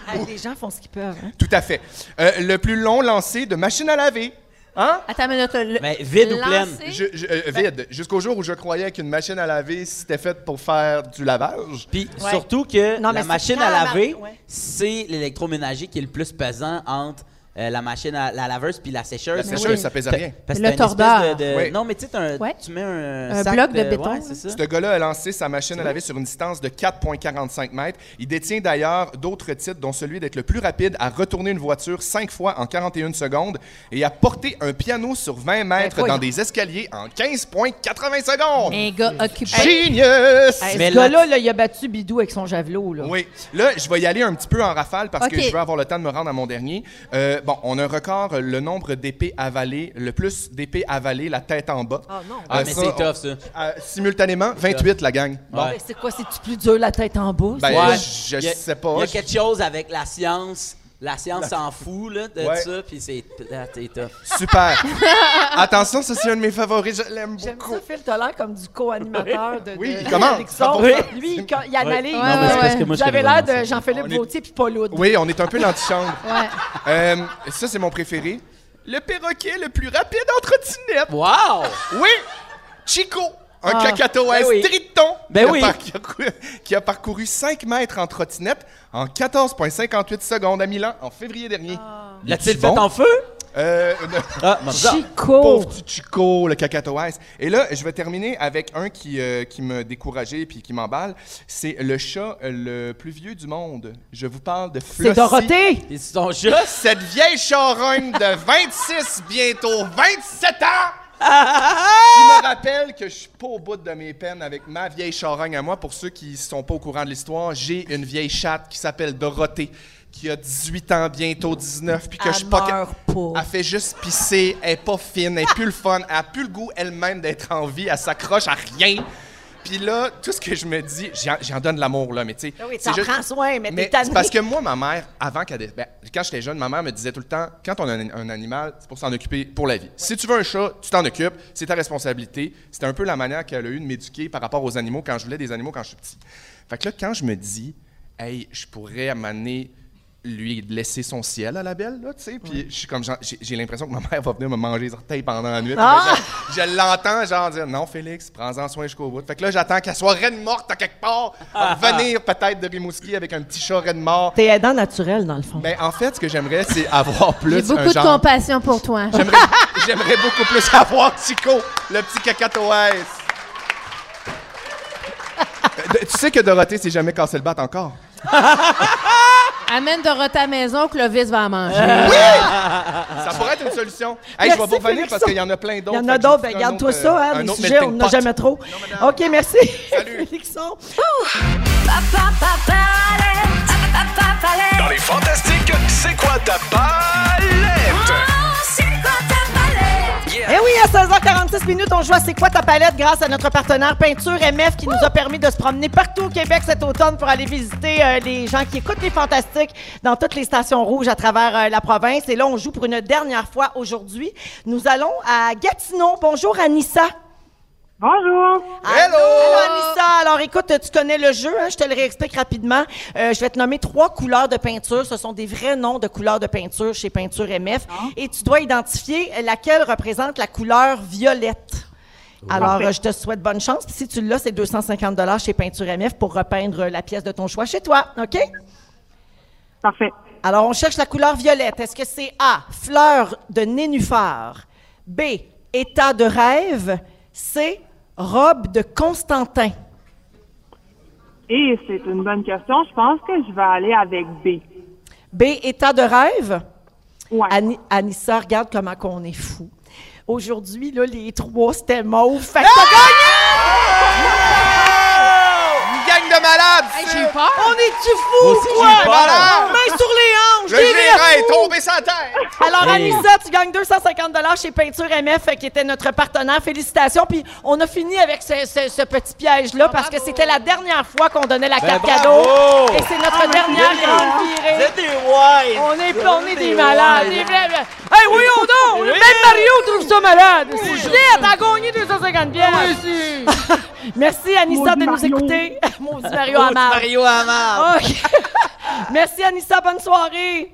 Hey, les gens font ce qu'ils peuvent. hein. Tout à fait. Euh, le plus long lancé de machine à laver. Hein? Attends une minute. le- Mais vide ou pleine? lancer- Je- je- euh, vide. Jusqu'au jour où je croyais qu'une machine à laver, c'était faite pour faire du lavage. Puis Ouais. surtout que Non, la machine à la laver, ouais. c'est l'électroménager qui est le plus pesant entre euh, la machine à la laveuse puis la sécheuse. La sécheuse, ça pèse rien. Parce Le tordeur. de- de- Oui. Non, mais tu sais, t'as un- Ouais. tu mets un, Un sac bloc de béton, Ouais, là. c'est ça. Ce gars-là a lancé sa machine à laver sur une distance de 4,45 mètres. Il détient d'ailleurs d'autres titres, dont celui d'être le plus rapide à retourner une voiture 5 fois en 41 secondes et à porter un piano sur 20 mètres voyons. dans des escaliers en 15,80 secondes. Un gars occupé. Genius! Hey, Mais ce là- gars-là, là, il a battu Bidou avec son javelot. Là. Oui. Là, je vais y aller un petit peu en rafale parce que je veux avoir le temps de me rendre à mon dernier. Euh, bon, on a un record, euh, le nombre d'épées avalées, le plus d'épées avalées, la tête en bas. Oh non. Ah, Euh, mais c'est tough, ça. euh, simultanément, 28, la gang. Bon. Ouais. C'est quoi? C'est-tu plus dur la tête en bas? Ben, Ouais. je a- sais pas. Il y a Je- quelque chose avec la science. La science s'en fout là, de Ouais. ça, puis c'est ah, tough. Super. Attention, ça c'est un de mes favoris, je l'aime J'aime beaucoup. ça, Phil, t'as l'air comme du co-animateur de, Oui, de il commence. Oui. Lui, il, il analyse. Ouais, Non, mais c'est parce que moi, je J'avais connais l'air vraiment de Jean-Philippe On est- Vautier puis Paul Oud. Oui, on est un peu l'antichambre. Ouais. Euh, ça, c'est mon préféré. Le perroquet le plus rapide en trottinette. Wow! Oui! Chico! Un Ah. cacatoès Ben oui. triton Ben qui, a oui. par- qui a qui a parcouru 5 mètres en trottinette en 14,58 secondes à Milan en février dernier. L'a-t-il Il est fait bon? en feu? Euh, Ah, bon, ça. Chico! Pauvre petit Chico, le cacatoès. Et là, je vais terminer avec un qui, euh, qui m'a découragé puis qui m'emballe. C'est le chat euh, le plus vieux du monde. Je vous parle de Flossie. C'est Dorothée! Et c'est son chat? Cette vieille charogne de 26, bientôt 27 ans, qui me rappelle que je suis pas au bout de mes peines avec ma vieille charogne à moi. Pour ceux qui sont pas au courant de l'histoire, j'ai une vieille chatte qui s'appelle Dorothée, qui a 18 ans, bientôt 19, puis que je suis Elle pas... meurt pas. Elle fait juste pisser, elle est pas fine, elle est plus le fun, elle a plus le goût elle-même d'être en vie, elle s'accroche à rien. Puis là, tout ce que je me dis, j'en- donne de l'amour, là, mais tu sais... Ah oui, t'en prends soin, mais, mais t'es parce que moi, ma mère, avant qu'elle... ben, quand j'étais jeune, ma mère me disait tout le temps, quand on a un, un animal, c'est pour s'en occuper pour la vie. Si tu veux un chat, tu t'en occupes, c'est ta responsabilité. C'était un peu la manière qu'elle a eu de m'éduquer par rapport aux animaux quand je voulais des animaux quand je suis petit. Fait que là, quand je me dis, hey, je pourrais amener lui laisser son ciel à la belle, là, tu sais, puis je suis comme, j'ai l'impression que ma mère va venir me manger les orteils pendant la nuit. Ah! Je, je l'entends, genre, dire, non, Félix, prends-en soin jusqu'au bout. Fait que là, j'attends qu'elle soit reine morte à quelque part, venir peut-être de Rimouski avec un petit chat reine mort. T'es aidant naturel, dans le fond. Ben, en fait, ce que j'aimerais, c'est avoir plus J'ai beaucoup un de genre... compassion pour toi. J'aimerais, beaucoup plus avoir Chico, le petit cacatoès. Euh, Tu sais que Dorothée s'est jamais cassé le bat encore. Amène Dorothée à la maison, Clovis va en manger. Ça pourrait être une solution. Hey, je vais vous revenir parce qu'il y en a plein Il d'autres. y en a que d'autres. Ben, ferai un garde-toi autre, ça, euh, hein, sujets, on n'en a jamais trop. OK, merci. Salut. Dans les fantastiques, c'est quoi ta palette? Eh oui, à 16h46 minutes, on joue à C'est quoi ta palette grâce à notre partenaire Peinture MF qui nous a permis de se promener partout au Québec cet automne pour aller visiter euh, les gens qui écoutent les Fantastiques dans toutes les stations rouges à travers euh, la province. Et là, on joue pour une dernière fois aujourd'hui. Nous allons à Gatineau. Bonjour, Anissa. Bonjour. Hello! Allô, Anissa. Alors, écoute, tu connais le jeu, hein? je te le réexplique rapidement. Euh, je vais te nommer trois couleurs de peinture. Ce sont des vrais noms de couleurs de peinture chez Peinture MF. Et tu dois identifier laquelle représente la couleur violette. Alors, euh, je te souhaite bonne chance. Puis si tu l'as, c'est 250 chez Peinture MF pour repeindre la pièce de ton choix chez toi. OK? Parfait. Alors, on cherche la couleur violette. Est-ce que c'est A, fleur de nénuphar, B, état de rêve, C, robe de Constantin? Et c'est une bonne question. Je pense que je vais aller avec B. B, état de rêve? Ouais. Ani- Anissa, regarde comment qu'on est fou. Aujourd'hui, là, les trois, c'était mauve. Fait que t'as Une Hey, j'ai peur. On est-tu fou aussi, quoi? j'ai peur. Main sur les hanches! Le gérant est tombé sa terre! Alors, Hey. Anissa, tu gagnes 250 chez Peinture MF, euh, qui était notre partenaire. Félicitations. Puis, on a fini avec ce, ce- ce petit piège-là parce que c'était la dernière fois qu'on donnait la Ben, carte cadeau. bravo! Et c'est notre dernière grande virée. Vous êtes des wives! On est, Vous on est des malades. Des. Hey, voyons donc! Même Mario trouve ça malade. C'est Juliette, a gagné 250 pièces. Merci, Anissa, de nous Mario. écouter. Maudit Mario Oh, Amar. Mario Amar! Merci, Anissa. Bonne soirée.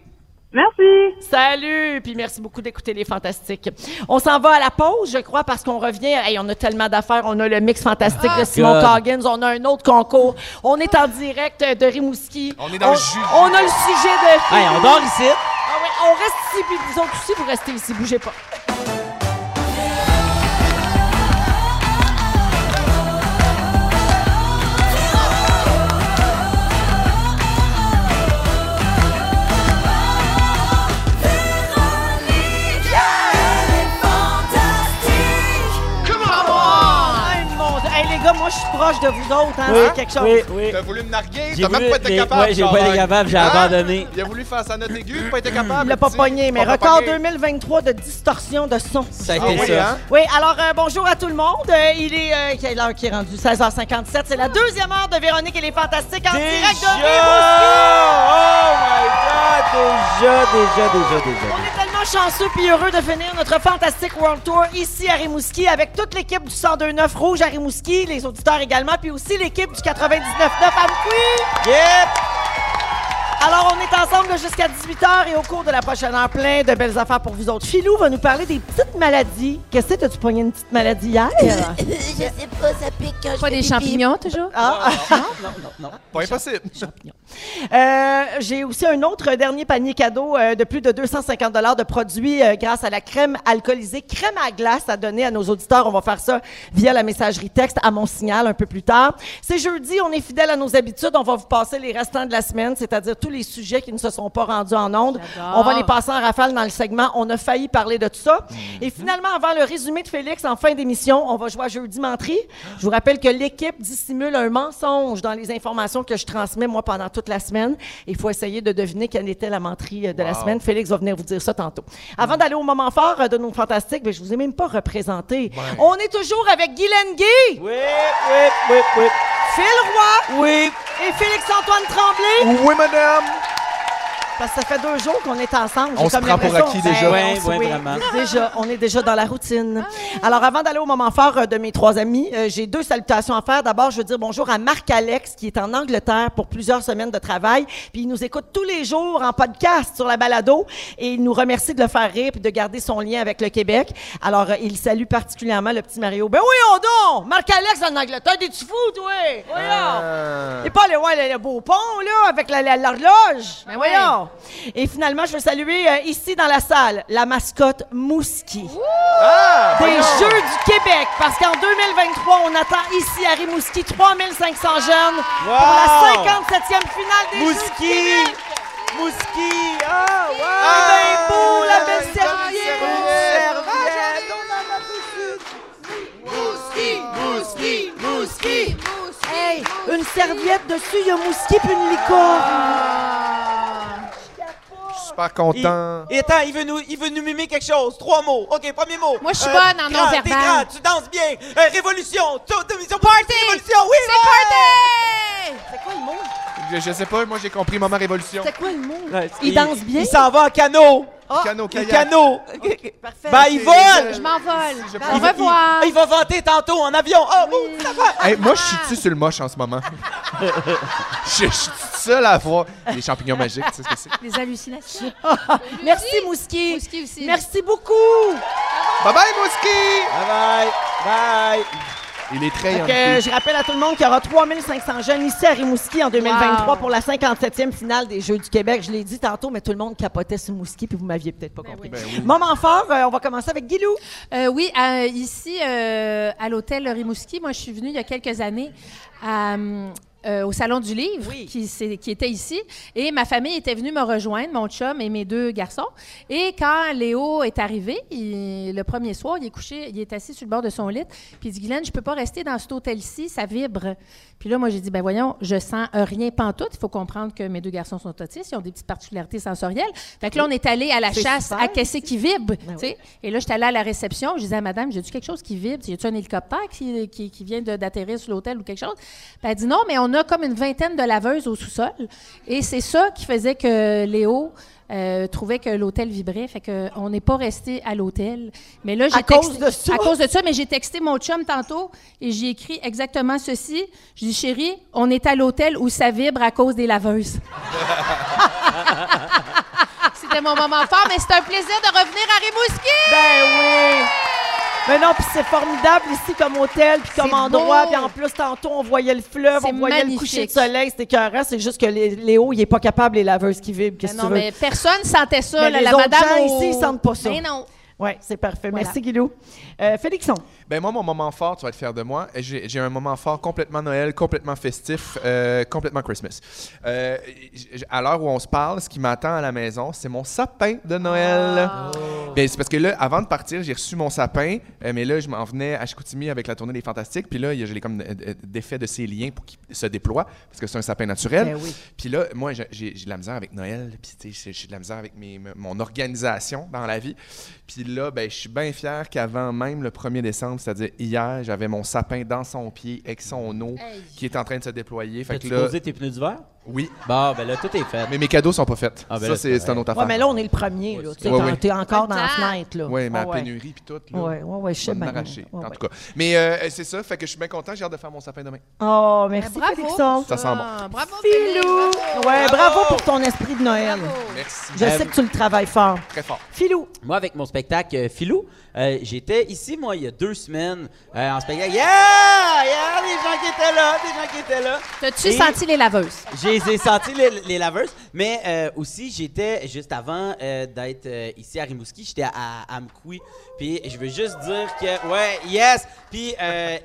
Merci. Salut! Puis merci beaucoup d'écouter les Fantastiques. On s'en va à la pause, je crois, parce qu'on revient. Hey, on a tellement d'affaires. On a le mix fantastique de Simon God. Coggins. On a un autre concours. On est en direct de Rimouski. On est dans le jus. On a le sujet de... Hey, on dort ici. Ah ouais, on reste ici, puis vous autres aussi, vous restez ici. Bougez pas. Suis proche de vous autres. Hein, c'est quelque chose. Oui, oui. T'as voulu me narguer? J'ai T'as même pas été mais- capable. ouais, j'ai pas été capable, j'ai Hein? abandonné. Il a voulu faire sa note aiguë, pas été capable. Il l'a pas pogné, mais Pas record pogné. 2023 de distorsion de son. Ça a Ah été oui, ça. hein? Oui, alors euh, bonjour à tout le monde. Euh, il est euh, quelle heure qui est rendu 16h57. C'est la deuxième heure de Véronique et les Fantastiques en direct de Rimouski. Oh my God! Déjà, déjà, déjà, déjà. Chanceux puis heureux de finir notre fantastique World Tour ici à Rimouski avec toute l'équipe du 102.9 Rouge à Rimouski, les auditeurs également, puis aussi l'équipe du 99.9 à. Yep! Alors, on est ensemble jusqu'à 18h et au cours de la prochaine heure, plein de belles affaires pour vous autres. Philou va nous parler des petites maladies. Qu'est-ce que c'est? T'as-tu pogné une petite maladie hier? Je sais pas, ça pique quand je Pas fais des champignons, toujours? Ah, Pas impossible. Euh, J'ai aussi un autre dernier panier cadeau euh, de plus de 250 de produits euh, grâce à la crème alcoolisée, crème à glace à donner à nos auditeurs. On va faire ça via la messagerie texte à mon signal un peu plus tard. C'est jeudi, on est fidèle à nos habitudes. On va vous passer les restants de la semaine, c'est-à-dire tous les sujets qui ne se sont pas rendus en ondes. On va les passer en rafale dans le segment. On a failli parler de tout ça. Et finalement, avant le résumé de Félix en fin d'émission, on va jouer à Jeudi Menterie. Je vous rappelle que l'équipe dissimule un mensonge dans les informations que je transmets, moi, pendant toute la semaine. Il faut essayer de deviner quelle était la menterie euh, de la semaine. Félix va venir vous dire ça tantôt. Avant d'aller au moment fort euh, de nos fantastiques, ben, je vous ai même pas représenté. On est toujours avec Guy Lenguy, Oui, oui, oui, oui. Phil Roy Oui. et Félix-Antoine Tremblay. Oui, madame. Welcome. Parce que ça fait deux jours qu'on est ensemble. On se prend pour acquis déjà. Ouais, ouais, oui, vraiment. Déjà, on est déjà dans la routine. Alors, avant d'aller au moment fort euh, de mes trois amis, euh, j'ai deux salutations à faire. D'abord, je veux dire bonjour à Marc-Alex, qui est en Angleterre pour plusieurs semaines de travail. Puis, il nous écoute tous les jours en podcast sur la balado. Et il nous remercie de le faire rire puis de garder son lien avec le Québec. Alors, euh, il salue particulièrement le petit Mario. Ben oui, on donc! Marc-Alex en Angleterre, t'es-tu fou, toi? Voyons! Euh, Et pas aller voir le, le beau pont, là, avec la- la- l'horloge. Ben Mais voyons. Et finalement, je veux saluer euh, ici dans la salle la mascotte Mouski ah, des. Jeux du Québec. Parce qu'en 2023, on attend ici à Rimouski 3500 jeunes pour la 57e finale des Mouski. Jeux du Québec. Mouski! Ah, wow! Ah, ben beau, la belle serviette! Mouski! Mouski! Mouski! Mouski! Hey, une serviette dessus, il y a Mouski puis une licorne! Ah! Content. Et attends, il veut, nous, il veut nous mimer quelque chose. Trois mots. OK, premier mot. Moi, je suis Euh, bonne en grand, non-verbal. T'es tu danses bien. Euh, révolution. Party. Révolution, oui, C'est ouais! party! C'est quoi le mot? Je, je sais pas, moi j'ai compris Maman Révolution. C'est quoi le mot? Ouais, Il danse bien? Il s'en va en canot. Canot, Un kayak. canot. Parfait. Ben, il vole. Je m'envole. je Au pense- revoir. Il, il va vanter tantôt en avion. Oh, oh, affaire. Hey, moi, je suis-tu sur le moche en ce moment? je, je suis seul à voir les champignons magiques, tu sais ce que c'est? Les hallucinations. Merci, Mousquet. Mousquet aussi. Merci beaucoup. Bye bye, Mouski! Bye bye. Bye. Il est très je rappelle à tout le monde qu'il y aura 3500 jeunes ici à Rimouski en 2023 Wow. pour la 57e finale des Jeux du Québec. Je l'ai dit tantôt, mais tout le monde capotait sur Mouski, puis vous m'aviez peut-être pas compris. Ben oui. Moment fort, euh, on va commencer avec Guilou. Euh, oui, euh, ici, euh, à l'hôtel Rimouski, moi, je suis venue il y a quelques années à, euh, au Salon du Livre, Oui. qui, était ici. Et ma famille était venue me rejoindre, mon chum et mes deux garçons. Et quand Léo est arrivé, il- le premier soir, il est couché, il est assis sur le bord de son lit. Puis il dit, Guylaine, je peux pas rester dans cet hôtel-ci, ça vibre. Puis là, moi, j'ai dit, ben voyons, je sens rien pantoute. Il faut comprendre que mes deux garçons sont autistes, ils ont des petites particularités sensorielles. Fait que là, on est allé à la chasse super. à qu'est-ce qui vibre. Ben. Et là, j'étais allée à la réception. Je disais à madame, j'ai-tu quelque chose qui vibre? Y a-tu un hélicoptère qui, qui- qui vient d'atterrir sur l'hôtel ou quelque chose? Puis elle dit non, mais on a comme une vingtaine de laveuses au sous-sol. Et c'est ça qui faisait que Léo. euh, trouvait que l'hôtel vibrait, fait que on n'est pas resté à l'hôtel. Mais là, j'ai À cause texté- de ça? À cause de ça, mais j'ai texté mon chum tantôt et j'ai écrit exactement ceci. Je dis chérie, on est à l'hôtel où ça vibre à cause des laveuses. C'était mon moment fort, mais c'est un plaisir de revenir à Rimouski. Ben! Mais non, puis c'est formidable ici comme hôtel, puis comme endroit. Puis en plus, tantôt, on voyait le fleuve, on voyait le coucher de soleil. C'était écœurant. C'est juste que Léo, il est pas capable, les laveuses qui vibrent. Qu'est-ce que non, tu veux? mais personne sentait ça. Mais là, les la autres madame gens au- ici, ils sentent pas ça. Mais non. Oui, c'est parfait. Voilà. Merci, Guilou. Euh, Félixon. Ben moi, mon moment fort, tu vas être fier de moi. J'ai un moment fort complètement Noël, complètement festif, euh, complètement Christmas. Euh, à l'heure où on se parle, ce qui m'attend à la maison, c'est mon sapin de Noël. Ben, c'est parce que là, avant de partir, j'ai reçu mon sapin, euh, mais là, je m'en venais à Chicoutimi avec la tournée des Fantastiques. Puis là, j'ai comme d'effet de ces liens pour qu'il se déploie, parce que c'est un sapin naturel. Ben oui. Puis là, moi, j'ai de la misère avec Noël, puis tu sais, j'ai- de la misère avec mes- mon organisation dans la vie. Puis là, ben, je suis bien fier qu'avant même le 1er décembre, c'est-à-dire hier, j'avais mon sapin dans son pied avec son eau Hey. qui est en train de se déployer. Fait que là, posé tes pneus d'hiver? Oui, Bon, ben là, tout est fait. mais mes cadeaux sont pas faits. Ah, ben ça, là, c'est un autre Ouais, affaire. mais là, on est le premier. Là. Tu sais, Ouais, ouais. T'es encore dans la fenêtre. Là. Oui, ma Ouais, ouais. pénurie puis tout. Là. Oui, oui, oui, je sais Je vais bien. m'arracher, Ouais, en ouais. tout cas. Mais euh, c'est ça, fait que je suis bien content, j'ai hâte de faire mon sapin demain. Oh, merci, bravo. Félixon. Ça sent bon. Ah, Bravo, Filou. Félix, Ouais, bravo Bravo. pour ton esprit de Noël. Bravo. Merci. Je Euh, sais que tu le travailles fort. Très fort. Filou. Moi, avec mon spectacle euh, Filou, euh, j'étais ici, moi, il y a deux semaines, euh, en spectacle. Yeah! Yeah! Des gens qui étaient là, des gens qui étaient là. T'as-tu senti les laveuses? J'ai j'ai senti les, les laveuses, mais euh, aussi j'étais juste avant euh, d'être euh, ici à Rimouski, j'étais à, Amkoui. Puis je veux juste dire que ouais, yes. Puis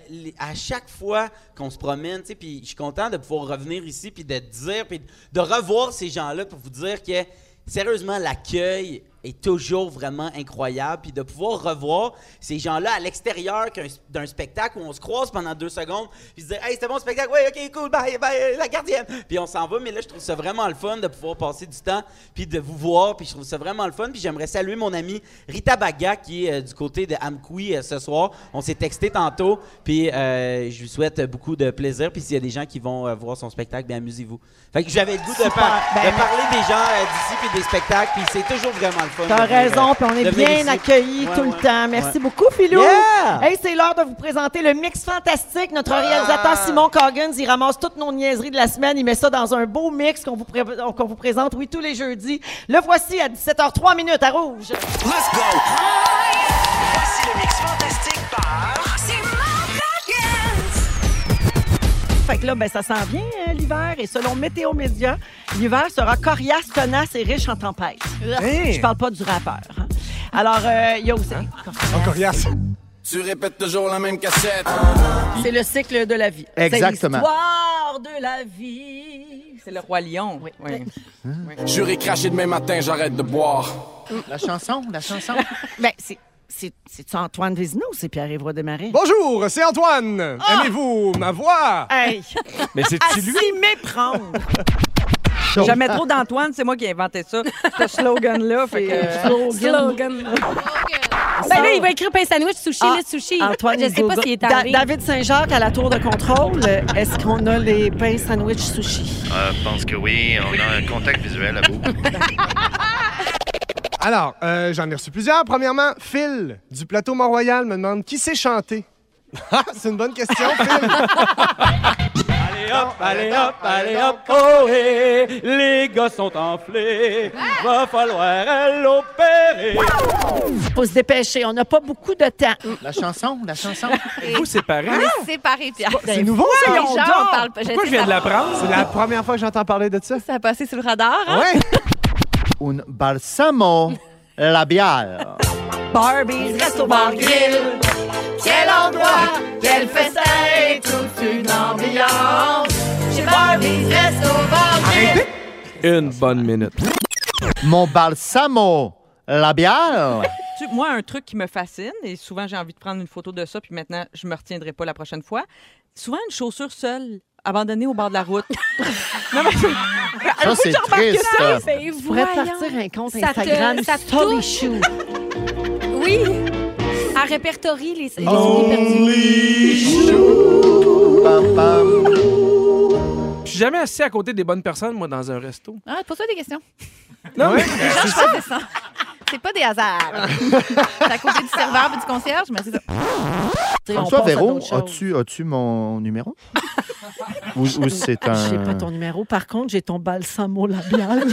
les- à chaque fois qu'on se promène, tu sais, puis je suis content de pouvoir revenir ici puis de dire puis de revoir ces gens-là pour vous dire que sérieusement l'accueil est toujours vraiment incroyable. Puis de pouvoir revoir ces gens-là à l'extérieur d'un spectacle où on se croise pendant deux secondes puis se dire hey c'était bon spectacle ouais ok cool bye bye euh, la gardienne. Puis on s'en va mais là je trouve ça vraiment le fun de pouvoir passer du temps puis de vous voir puis je trouve ça vraiment le fun. Puis j'aimerais saluer mon ami Rita Baga qui est euh, du côté de Amkoui euh, ce soir. On s'est texté tantôt puis euh, je lui souhaite beaucoup de plaisir. Puis s'il y a des gens qui vont voir son spectacle bien amusez-vous. Fait que j'avais le goût de, par- Ben, de parler des gens d'ici puis des spectacles puis c'est toujours vraiment le fun T'as raison, euh, puis on est bien ici. accueillis Ouais, tout le temps. Merci Ouais. beaucoup, Philou. Yeah! Hey, c'est l'heure de vous présenter le mix fantastique. Notre réalisateur Ah! Simon Coggins, il ramasse toutes nos niaiseries de la semaine. Il met ça dans un beau mix qu'on vous, pré- qu'on vous présente, oui, tous les jeudis. Le voici à 17h03 minutes à Rouge. Let's go! Fait que là, ben, ça s'en vient, euh, l'hiver. Et selon Météo Média, l'hiver sera coriace, tenace et riche en tempêtes. Je parle pas du rappeur. hein. Alors, euh, il y a aussi... Coriace. Tu répètes toujours la même cassette. C'est le cycle de la vie. Exactement. C'est l'histoire de la vie. C'est le roi lion. Oui. J'aurais craché demain matin, j'arrête de boire. La chanson, la chanson. Ben, c'est c'est c'est Antoine Vézina ou c'est Pierre-Yves Desmarais? Bonjour, c'est Antoine. Aimez-vous ma voix? Hey! Mais c'est-tu lui? s'y méprendre! Jamais trop d'Antoine, c'est moi qui ai inventé ça, ce slogan-là. Fait que... euh, Slogan. Ben là, il va écrire pain sandwich, sushi, Ah, list sushi. Antoine Je sais pas s'il est Da- arrivé. David Saint-Jacques à la tour de contrôle. Est-ce qu'on a les pains sandwich sushi? Euh, je pense que oui, on a un contact visuel à bout. Alors, euh, j'en ai reçu plusieurs. Premièrement, Phil du plateau Mont-Royal me demande qui sait chanter. Ah, c'est une bonne question, Phil. Allez hop, allez hop, allez hop, oh hé, les gars sont enflés, va falloir l'opérer. Faut se dépêcher, on n'a pas beaucoup de temps. La chanson, la chanson. Vous séparez? On est séparés, Pierre. C'est nouveau, ça? Les gens, donc. on parle pas. Pourquoi je viens de l'apprendre? C'est la première fois que j'entends parler de ça. Ça a passé sous le radar, hein? Ouais. Un balsamo labial. Barbie's Resto Bar Grill. Quel endroit, quel festin, toute une ambiance. Chez Barbie's Resto Bar Grill. Une bonne minute. Mon balsamo labial. Tu- moi, un truc qui me fascine, et souvent j'ai envie de prendre une photo de ça, puis maintenant je me retiendrai pas la prochaine fois. Souvent, une chaussure seule, abandonnée au bord de la route. non, mais Ça, c'est triste. ça. Tu pourrais te voyons. partir un compte Ça Instagram ça te. Shoe. Oui. Elle répertorie les, les souvenirs perdus. Pam, pam. Je suis jamais assis à côté des bonnes personnes, moi, dans un resto. Ah, pose-toi des questions. Non, mais Les gens choisissent ça. C'est pas des hasards. C'est à côté du serveur et du concierge, mais c'est ça. François Véro, as-tu as mon numéro? ou ou c'est Ah, J'ai pas ton numéro. Par contre, j'ai ton balsamo labial.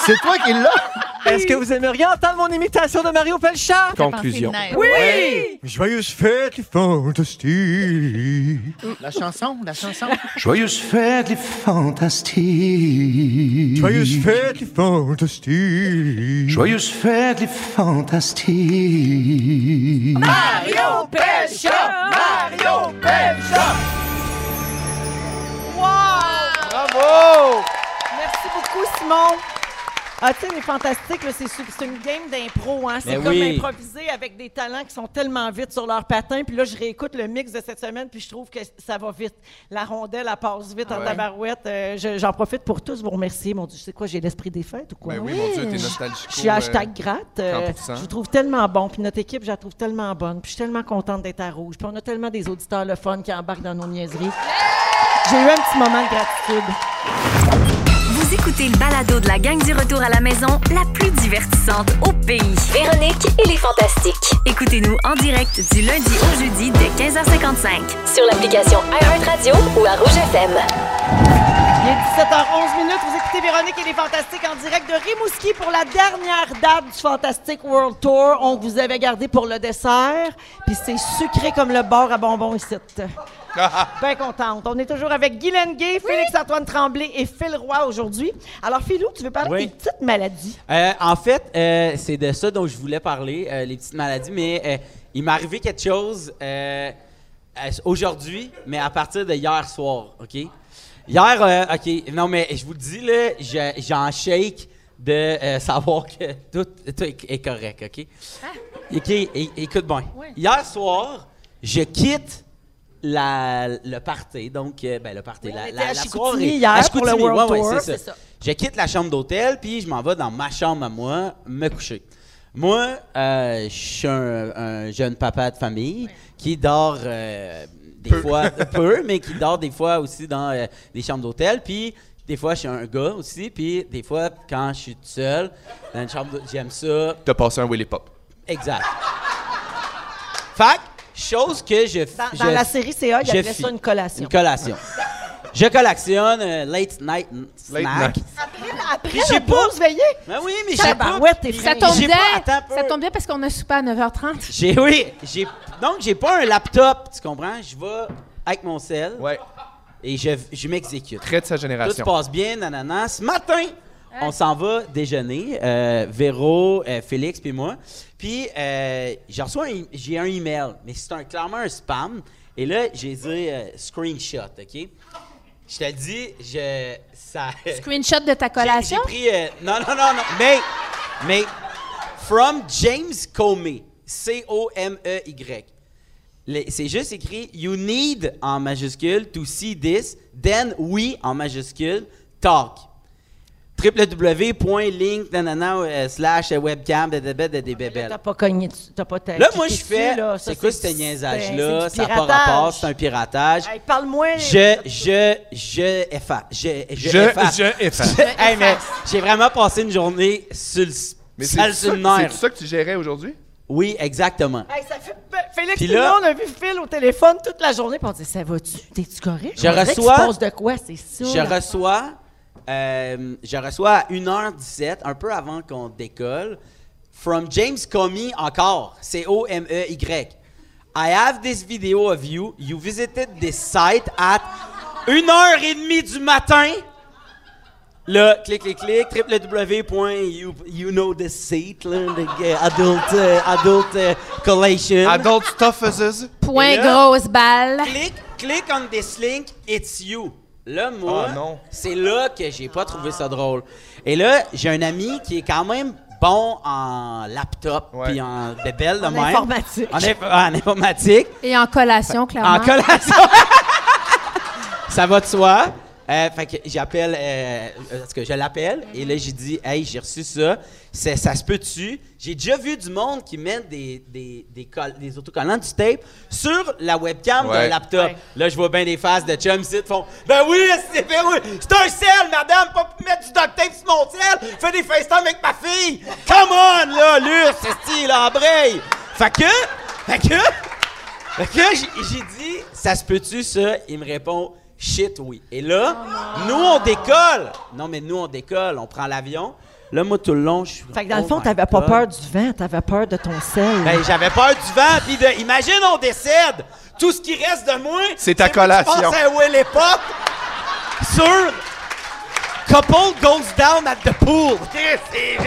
C'est toi qui l'as? Est-ce que vous aimeriez entendre mon imitation de Mario Pelchat? Conclusion. Oui! Joyeuse fête, les fantastiques. La chanson, la chanson. Joyeuse fête, les fantastiques. Joyeuse fête, les fantastiques. Joyeuse fête, les fantastiques. Mario Pelcha! Mario Pelcha! Wow! Bravo! Merci beaucoup, Simon. Ah, tu sais, les fantastiques, là, c'est une game d'impro. Hein? C'est Ben comme oui. improviser avec des talents qui sont tellement vite sur leur patin. Puis là, je réécoute le mix de cette semaine, puis je trouve que ça va vite. La rondelle, elle passe vite en Ouais. tabarouette. Euh, je- J'en profite pour tous vous remercier. Mon Dieu, c'est quoi, j'ai l'esprit des fêtes ou quoi? Ben oui, mon Dieu, t'es nostalgique. Je suis hashtag gratte. euh, 30%. je vous trouve tellement bon. Puis notre équipe, je la trouve tellement bonne. Puis je suis tellement contente d'être à rouge. Puis on a tellement des auditeurs le fun qui embarquent dans nos niaiseries. J'ai eu un petit moment de gratitude. Écoutez le balado de la gang du retour à la maison, la plus divertissante au pays. Véronique et les Fantastiques. Écoutez-nous en direct du lundi au jeudi dès 15h55. Sur l'application iHeartRadio ou à Rouge FM. Il est 17h11 minutes. Vous écoutez Véronique et les Fantastiques en direct de Rimouski pour la dernière date du Fantastic World Tour. On vous avait gardé pour le dessert, puis c'est sucré comme le bord à bonbons ici. Bien contente. On est toujours avec Guy Lenguet, Félix-Antoine Tremblay et Phil Roy aujourd'hui. Alors, Philou, tu veux parler Oui. des petites maladies? Euh, en fait, euh, c'est de ça dont je voulais parler, euh, les petites maladies, mais euh, il m'est arrivé quelque chose euh, euh, aujourd'hui, mais à partir de hier soir, OK? Hier, euh, OK, non, mais je vous le dis, là, je- j'en shake de euh, savoir que tout, tout est, est correct, OK? OK, é- écoute bien. Hier soir, je quitte la, le party, donc, euh, ben, le party, la, on était la, à la Chicoutimi soirée. hier À pour le Chicoutimi, World ouais, ouais, Tour, c'est c'est ça. ça. Je quitte la chambre d'hôtel, puis je m'en vais dans ma chambre à moi, me coucher. Moi, euh, je suis un, un jeune papa de famille qui dort euh, des fois peu, mais qui dort des fois aussi dans euh, des chambres d'hôtel. Puis des fois, je suis un gars aussi. Puis des fois, quand je suis tout seul dans une chambre, d'hôtel, j'aime ça. T'as passé un Willy Pop. Exact. Fac, chose que je Dans, je- dans la série CA, il fis- ça une collation. Une collation. Je collectionne euh, late night snack. night. Après Puis j'ai la pause veillée? Ben oui, mais j'ai pas. Tabarouette, t'es Ça tombe J'ai bien. pas- attends un peu. Ça tombe bien parce qu'on a soupé à 9h30. J'ai oui, j'ai donc j'ai pas un laptop, tu comprends? Je vais avec mon sel Ouais. et je, je m'exécute. Très de sa Tout génération. se passe bien, nanana. Ce matin, on s'en va déjeuner, euh, Véro, euh, Félix puis moi. Puis euh, j'ai reçu un, j'ai un email, mais c'est un clairement un spam. Et là, j'ai dit euh, screenshot, ok? Je te dis, je ça. Screenshot de ta J'ai- collation? J'ai pris. euh, non, non, non, non. Mais. Mais. From James Comey. C-O-M-E-Y. Le- C'est juste écrit You need en majuscule to see this, then we en majuscule talk. www.link nanana, euh, slash webcam de débet de débébel. T'as pas cogné, t'as pas Là, moi, je fais. C'est quoi ce niaisage-là? c'est Ça n'a pas piratage. rapport, c'est un piratage. Hey, Parle-moi. Je, je, je efface. Je, je, Je- efface. je efface. Hey, mais j'ai vraiment passé une journée sur le Mais c'est sur ça, que tu gérais aujourd'hui? Oui, exactement. Hey, ça fait... Félix, Puis tout le là- monde a vu Phil au téléphone toute la journée, puis on dit Ça va-tu? T'es-tu correct? Je On reçois- de quoi? C'est ça. Je là. reçois, euh, je reçois à 1h17, un peu avant qu'on décolle, from James Comey encore, C-O-M-E-Y. I have this video of you. You visited this site at 1h30 du matin. Là, clic, clic, clic, www.you you know this site, là, the, uh, adult, uh, adult uh, collation. Adult stuffuses. Point grosse balle. Click, click on this link, it's you. Là, moi, Oh non. c'est là que j'ai pas trouvé ça drôle. Et là, j'ai un ami qui est quand même bon en laptop puis en bébelle de En même. informatique. En, inf- en informatique. Et en collation, clairement. En collation. ça va de soi. Euh, fait que j'appelle, euh, euh, parce que je l'appelle, et là, j'ai dit, hey, j'ai reçu ça, ça se peut-tu? J'ai déjà vu du monde qui met des, des, des, coll- des autocollants du tape sur la webcam d'un Ouais. laptop. Là, je vois bien des faces de chums ici qui font, ben oui, c'est ben oui, c'est un sel, madame, pas pour mettre du duct tape sur mon sel, fais des FaceTime avec ma fille. Come on, là, Luce, c'est style, embraye. Fait que, fait que, fait que j'ai j'ai dit, ça se peut-tu ça? Il me répond, shit, oui. Et là, nous, on décolle. Non, mais nous, on décolle, on prend l'avion. Là, moi, tout le long, je suis. Fait que dans le oh fond, t'avais pas peur du vent, t'avais peur de ton sel. Ben, j'avais peur du vent, puis de. Imagine, on décède. Tout ce qui reste de moi. C'est ta collation. pense à Will Pop sur. Couple goes down at the pool. C'est.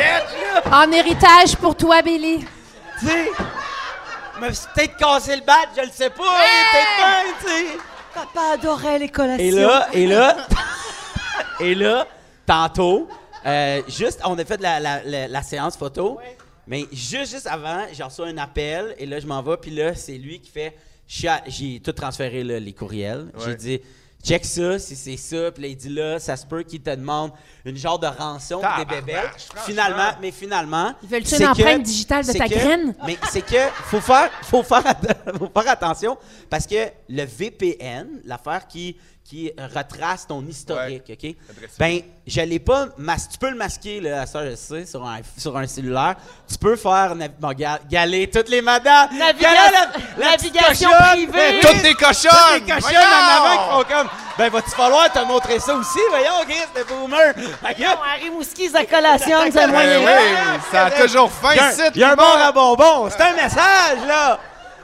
En héritage pour toi, Billy. Tu sais. Je me suis peut-être cassé le bat, je le sais pas. hein, peut-être bien, tu sais. Papa adorait les collations. Et là, et là, et là, tantôt, euh, juste, on a fait la, la- la- la séance photo, mais juste, juste avant, j'ai reçu un appel, et là, je m'en vais, puis là, c'est lui qui fait, j'ai tout transféré, là, les courriels. J'ai dit, check ça, si c'est ça, puis là, il dit, là, ça se peut qu'il te demande une genre de rançon pour des bébés. Finalement, mais finalement. Ils veulent-tu une que- empreinte digitale de ta que- graine? mais c'est que faut faire, faut faire, faut faire attention parce que le VPN, l'affaire qui qui retrace ton historique, ok? Ben, je l'ai pas. mas- tu peux le masquer là, à ça je sais sur un sur un cellulaire. Tu peux faire nav- bon, ga- galer toutes les madames. Naviga- la- navigation cochonne. privée. Toutes des cochonnes! Toutes des cochonnes en avant qui font comme. Ben, va-tu falloir te montrer ça aussi? Voyons, Chris, le boomer. Que- Non, Harry Mouski, sa collation, c'est Ben moyen. oui, ça a toujours faim Il y a un- y a un à bonbon. C'est un message, là.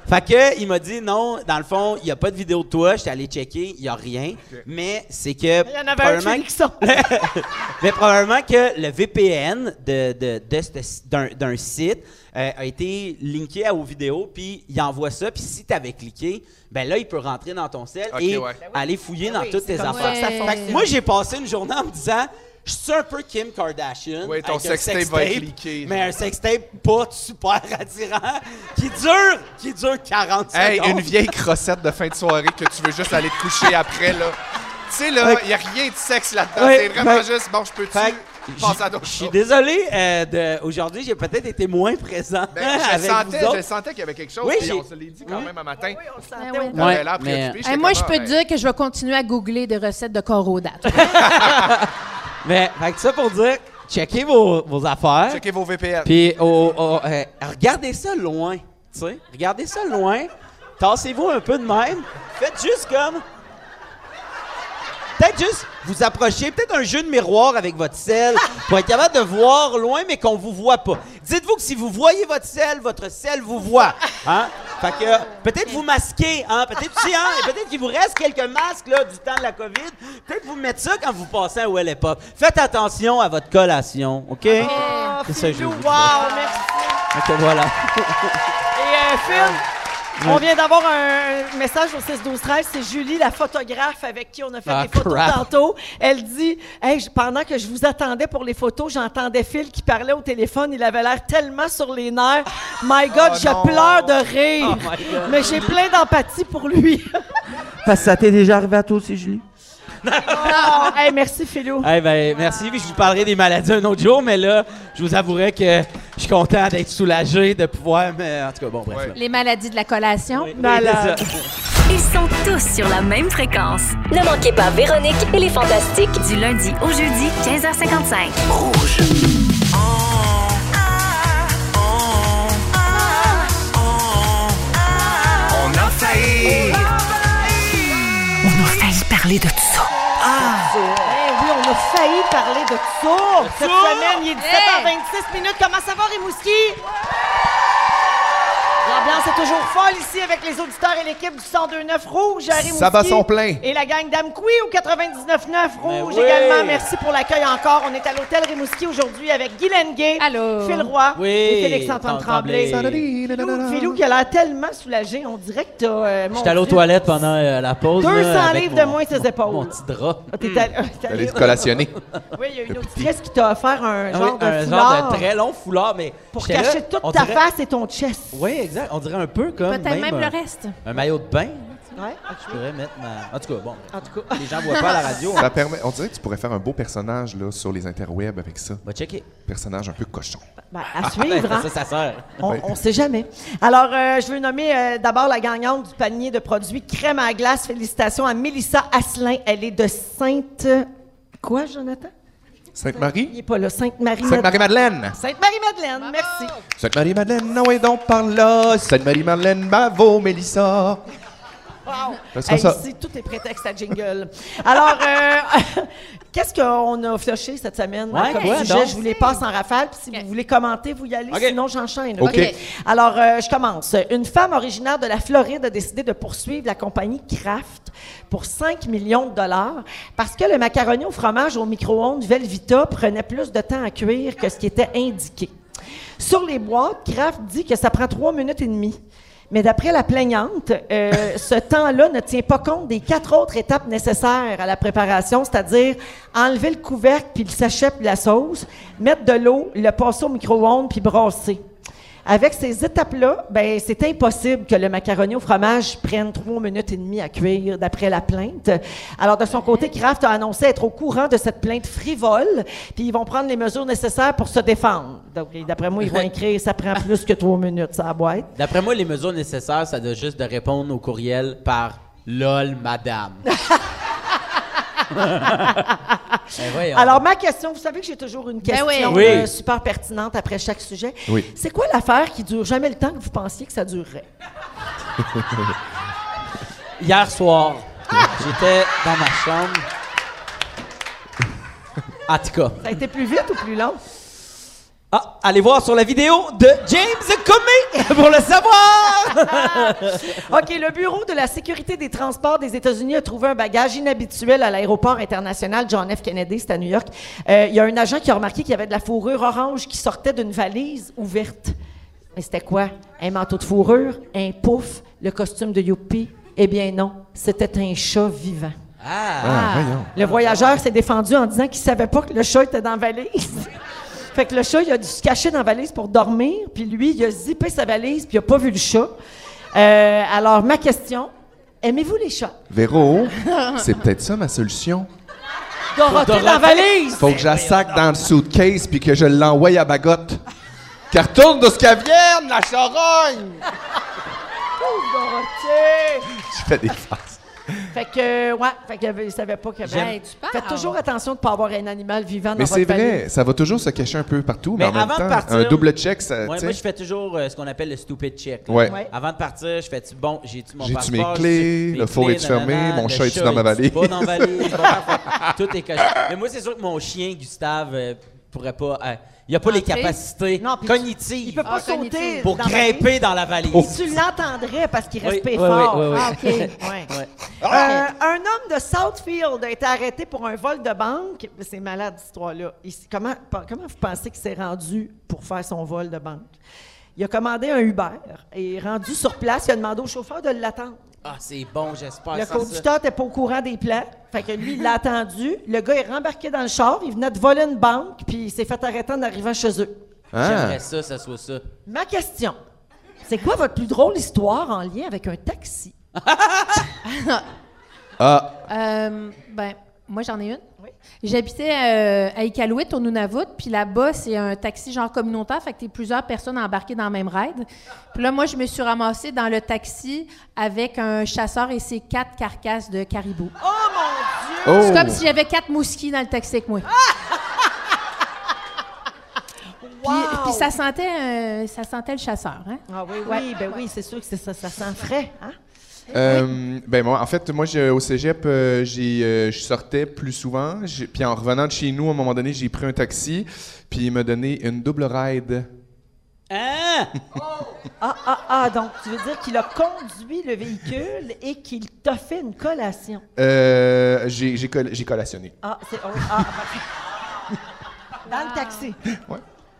Fait que, il m'a dit non, dans le fond, il n'y a pas de vidéo de toi. J'étais allé checker, il n'y a rien. Mais c'est que. Il y en avait un probablement Félixon. mais probablement que le VPN de, de, de d'un, d'un site euh, a été linké à aux vidéos, puis il envoie ça, puis si tu avais cliqué, ben là, il peut rentrer dans ton sel Ok, et ouais. aller fouiller dans oui, toutes tes affaires. ça que ça Fait que fonctionne. moi, j'ai passé une journée en me disant, je suis un peu Kim Kardashian. Oui, ton avec un sextape va être leaké, Mais un sextape pas super attirant, qui dure, qui dure 40 Hey, secondes. une vieille crossette de fin de soirée que tu veux juste aller te coucher après, là. Tu sais, là, il n'y a rien de sexe là-dedans. Ouais, c'est vraiment fait- juste, bon, je peux-tu Je suis désolé, euh, de- aujourd'hui, j'ai peut-être été moins présent Ben, je avec sentais, vous autres. je sentais qu'il y avait quelque chose. Oui, on se l'est dit quand Oui. même un matin. Oui. On avait Ouais, l'air mais- préoccupé. Hey, j'étais moi, je peux ah, te ben, dire que je vais continuer à googler des recettes de corodates. Mais, fait que ça pour dire, checkez vos, vos affaires. Checkez vos VPN. Puis, oh, oh, euh, regardez ça loin. Tu sais, regardez ça loin. Tassez-vous un peu de même. Faites juste comme. Peut-être juste vous approcher, peut-être un jeu de miroir avec votre sel pour être capable de voir loin, mais qu'on vous voit pas. Dites-vous que si vous voyez votre sel, votre sel vous voit. Hein? Fait que peut-être vous masquez, hein? Peut-être aussi, hein? Et Peut-être qu'il vous reste quelques masques là, du temps de la COVID. Peut-être vous mettre ça quand vous passez à Well Pop. Faites attention à votre collation, OK? Oh, C'est ça que je wow, merci. Que voilà. Et euh, Phil, On vient d'avoir un message au 6 12 13 c'est Julie la photographe avec qui on a fait Ah, des photos crap. tantôt. Elle dit "Hey, je- pendant que je vous attendais pour les photos, j'entendais Phil qui parlait au téléphone, il avait l'air tellement sur les nerfs. My god, Oh je non. pleure de rire. Oh God. Mais j'ai plein d'empathie pour lui." Parce que ça t'est déjà arrivé à toi aussi, Julie? Oh, hey, merci Philou. Eh ben, merci. Puis je vous parlerai des maladies un autre jour, mais là, je vous avouerai que je suis content d'être soulagé de pouvoir. Mais en tout cas, bon, bref. Les maladies de la collation. Malade. Ils sont tous sur la même fréquence. Ne manquez pas Véronique et les Fantastiques. Du lundi au jeudi, 15h55. Rouge. On a failli. On a failli parler de tout ça. Eh oui, on a failli parler de ça. Cette semaine, il est 17h26 minutes. Comment ça va, Rimouski? L'ambiance est toujours folle ici avec les auditeurs et l'équipe du 102.9 Rouge à Rimouski. Ça bat son plein. Et la gang d'Amkoui au 99.9 Rouge oui. également. Merci pour l'accueil encore. On est à l'hôtel Rimouski aujourd'hui avec Guy Lenguet, Phil Roy Oui. et Félix-Antoine Tremblay. Tremblay. Philou, qui a l'air tellement soulagé. On dirait que t'as... euh, J'étais allé aux toilettes pendant euh, la pause. 200 là, avec livres mon- de moins ses épaules. Mon petit drap. Ah, t'es allé- Allez collationner. Oui, il y a une auditrice qui t'a offert un Ah genre oui, de un foulard genre de très long foulard, mais. pour cacher là, toute ta dirait- face et ton chest. Oui, exact. On dirait un peu comme. Peut-être même un, le reste. Un maillot de bain. Ouais. Je pourrais mettre ma. En tout cas, bon. En tout cas. Les gens voient pas à la radio. Ça permet, on dirait que tu pourrais faire un beau personnage là, sur les interwebs avec ça. Va checker. Personnage un peu cochon. Ben, à suivre, hein? Ça, ça sert. On, on sait jamais. Alors, euh, je veux nommer euh, d'abord la gagnante du panier de produits crème à glace. Félicitations à Mélissa Asselin. Elle est de Sainte... Quoi, Jonathan? Il Sainte-Marie? n'est pas là. Sainte-Marie. Sainte-Marie-Madeleine. Sainte-Marie-Madeleine, merci. Sainte-Marie-Madeleine, non, et donc par là. Sainte-Marie-Madeleine, bravo, Mélissa. Wow. Hey, ça- ici, tout est prétexte à jingle. Alors, euh, qu'est-ce qu'on a flushé cette semaine? Ouais, comme sujet? donc? Je vous les passe en rafale. Puis si vous voulez commenter, vous y allez. Sinon, j'enchaîne. OK. OK. Alors, euh, je commence. Une femme originaire de la Floride a décidé de poursuivre la compagnie Kraft pour 5 millions de dollars parce que le macaroni au fromage au micro-ondes Velvita prenait plus de temps à cuire que ce qui était indiqué. Sur les boîtes, Kraft dit que ça prend 3 minutes et demie. Mais d'après la plaignante, euh, ce temps-là ne tient pas compte des quatre autres étapes nécessaires à la préparation, c'est-à-dire enlever le couvercle puis le sachet puis la sauce, mettre de l'eau, le passer au micro-ondes puis brasser. Avec ces étapes-là, ben, c'est impossible que le macaroni au fromage prenne trois minutes et demie à cuire, d'après la plainte. Alors, de son côté, Kraft a annoncé être au courant de cette plainte frivole, puis ils vont prendre les mesures nécessaires pour se défendre. Donc, d'après moi, ils vont écrire « ça prend plus que trois minutes, ça boîte ». D'après moi, les mesures nécessaires, ça doit juste de répondre au courriel par LOL, madame. Ben. Alors, ma question, vous savez que j'ai toujours une question oui. Oui. euh, super pertinente après chaque sujet. Oui. C'est quoi l'affaire qui dure jamais le temps que vous pensiez que ça durerait? Hier soir, j'étais dans ma chambre. En tout cas. Ça a été plus vite ou plus long? Ah, allez voir sur la vidéo de James Comey pour le savoir! OK, le Bureau de la sécurité des transports des États-Unis a trouvé un bagage inhabituel à l'aéroport international John F. Kennedy, c'est à New York. Euh, Il y a un agent qui a remarqué qu'il y avait de la fourrure orange qui sortait d'une valise ouverte. Mais c'était quoi? Un manteau de fourrure? Un pouf? Le costume de Youpi? Eh bien non, c'était un chat vivant. Ah, voyons. Le voyageur s'est défendu en disant qu'il savait pas que le chat était dans la valise. fait que le chat, il a dû se cacher dans la valise pour dormir, puis lui, il a zippé sa valise, puis il a pas vu le chat. Euh, alors, ma question, aimez-vous les chats? Véro, c'est peut-être ça ma solution. Dorothée dans la valise! Faut que je la sac dans le suitcase puis que je l'envoie à Bagotte. Qu'elle retourne de ce qu'elle vienne, la charogne! Dorothée! Je fais des farces. Fait que, ouais, fait qu'il ne savait pas qu'il y avait... Hey, tu parles. Faites toujours attention de ne pas avoir un animal vivant dans Mais votre c'est vrai, ça va toujours se cacher un peu partout, mais, Mais en même avant de temps, partir- un double check, ça. Ouais, tu sais. moi, je fais toujours euh, ce qu'on appelle le stupid check. là. Ouais. Ouais. Avant de partir, je fais bon, j'ai-tu mon J'ai-tu passeport, mes clés? j'ai-tu Le four clés, est-tu fermé? Mon le chat est-tu dans ma est-tu valise? Pas dans la valise? Bon. Tout est coché. Mais moi, c'est sûr que mon chien, Gustave, euh, pourrait pas. euh, il a pas les Entrer? capacités Non, puis tu- cognitives Il peut pas Ah, sauter pour dans la grimper dans la valise. Oh. Tu l'entendrais parce qu'il respire oui, oui, fort. oui, oui. Ah, OK. Ouais. Ouais. Euh, un homme de Southfield a été arrêté pour un vol de banque. C'est malade, cette histoire-là. Il s- comment, pa- comment vous pensez qu'il s'est rendu pour faire son vol de banque? Il a commandé un Uber et rendu sur place, il a demandé au chauffeur de l'attendre. Ah, c'est bon, j'espère. Le conducteur n'était pas au courant des plans. Fait que lui, il l'a attendu. Le gars est rembarqué dans le char. Il venait de voler une banque, puis il s'est fait arrêter en arrivant chez eux. Ah. J'aimerais ça, ça soit ça. Ma question, c'est quoi votre plus drôle histoire en lien avec un taxi? Ah. Euh, ben, moi, j'en ai une. J'habitais euh, à Iqaluit, au Nunavut, puis là-bas, c'est un taxi genre communautaire, fait que t'es plusieurs personnes embarquées dans le même ride. Puis là, moi, je me suis ramassée dans le taxi avec un chasseur et ses quatre carcasses de caribou. Oh mon Dieu! C'est Oh. comme si j'avais quatre mouskis dans le taxi avec moi. Puis, puis ça sentait, euh, ça sentait le chasseur, hein? Ah oui, oui, ben oui, c'est sûr que c'est ça, ça sent frais, hein? Euh, ben moi, en fait, moi, je- au cégep, euh, j'ai, euh, je sortais plus souvent. J'ai- Puis en revenant de chez nous, à un moment donné, j'ai pris un taxi, puis il m'a donné une double ride. Hein? Ah, ah, ah, donc tu veux dire qu'il a conduit le véhicule et qu'il t'a fait une collation? Euh, j'ai, j'ai, coll- j'ai collationné. Ah, c'est. oh, ah. Dans le taxi. Ouais.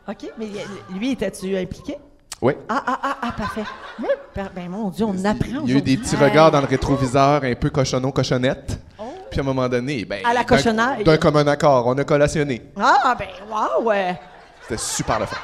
OK, mais lui, étais-tu impliqué? Oui. Ah, ah, ah, ah, parfait. Ben, mon Dieu, on apprend Il y a eu des petits regards dans le rétroviseur, un peu cochonneau, cochonnette. Puis à un moment donné, ben, À la d'un- cochonaille. D'un commun accord, on a collationné. Ah, ben, wow, ouais. C'était super le fun.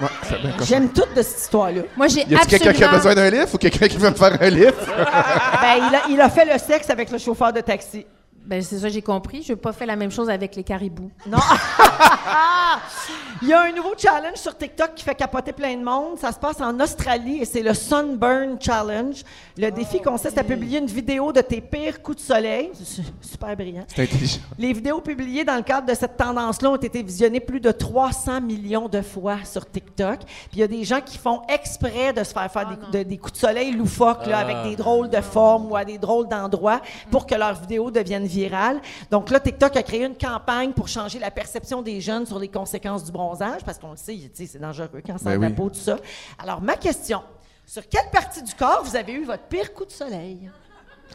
Ouais, cochon. J'aime toute de cette histoire-là. Moi, j'ai Y a-t-il quelqu'un qui a besoin d'un livre ou quelqu'un qui veut me faire un livre? ben, il a, il a fait le sexe avec le chauffeur de taxi. Ben, c'est ça, j'ai compris. Je n'ai pas fait la même chose avec les caribous. Non. Il y a un nouveau challenge sur TikTok qui fait capoter plein de monde. Ça se passe en Australie et c'est le Sunburn Challenge. Le défi consiste à publier une vidéo de tes pires coups de soleil. C'est Super brillant. C'est intelligent. Les vidéos publiées dans le cadre de cette tendance-là ont été visionnées plus de 300 millions de fois sur TikTok. Puis il y a des gens qui font exprès de se faire faire des, coups- de- des coups de soleil loufoques là, Ah. avec des drôles de formes ou à des drôles d'endroits pour que leurs vidéos deviennent virales. Donc là, TikTok a créé une campagne pour changer la perception des jeunes sur les conséquences du bronzage parce qu'on le sait, c'est dangereux quand ça Ben la oui. peau, tout ça. Alors, ma question, sur quelle partie du corps vous avez eu votre pire coup de soleil?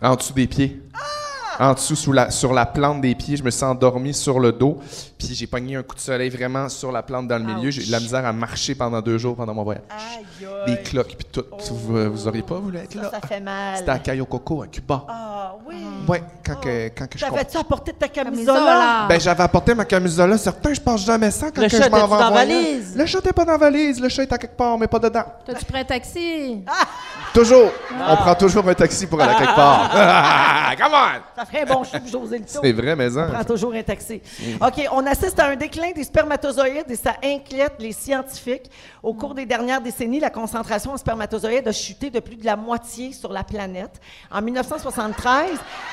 En dessous des pieds. En dessous, sous la, sur la plante des pieds, je me suis endormi sur le dos. Puis j'ai pogné un coup de soleil vraiment sur la plante dans le milieu. J'ai eu de la misère à marcher pendant deux jours pendant mon voyage. Des cloques puis tout. Vous, vous auriez pas voulu être là? Ça, ça fait mal. C'était à Cayo Coco, à Cuba. Ah oui. Ouais, quand, que, quand que je comp- T'avais-tu apporté ta Camisola. camisola? Ben, j'avais apporté ma camisola. Certain, je passe jamais sans quand Le que chat je m'en vais dans valise? Le chat est pas dans la valise. Le chat est à quelque part, mais pas dedans. T'as-tu pris un taxi? Toujours. Ah. On prend toujours un taxi pour aller à quelque part. Come on! Ça ferait un bon chou José Lito. C'est vrai, mais On hein. prend toujours un taxi. OK, on assiste à un déclin des spermatozoïdes et ça inquiète les scientifiques. Au cours des dernières décennies, la concentration en spermatozoïdes a chuté de plus de la moitié sur la planète. En 1973,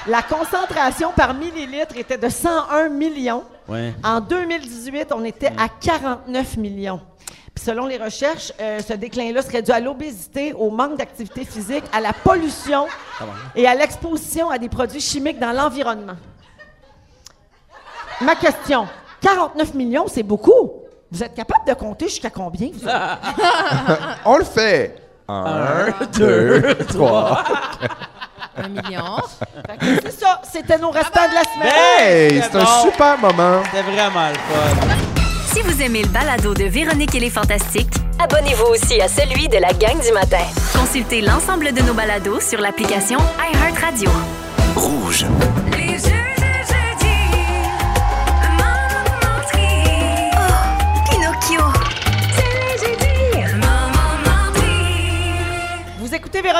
la concentration par millilitre était de 101 millions. Ouais. En 2018, on était à 49 millions. Puis selon les recherches, euh, ce déclin-là serait dû à l'obésité, au manque d'activité physique, à la pollution et à l'exposition à des produits chimiques dans l'environnement. Ma question, 49 millions, c'est beaucoup. Vous êtes capable de compter jusqu'à combien? vous? On le fait. Un, deux, trois. Un million. Fait que c'est ça, c'était nos restants de la semaine. Hey, c'est un bon. super moment. C'était vraiment le fun. Si vous aimez le balado de Véronique et les Fantastiques, Abonnez-vous aussi à celui de la gang du matin. consultez l'ensemble de nos balados sur l'application iHeartRadio. Rouge. Les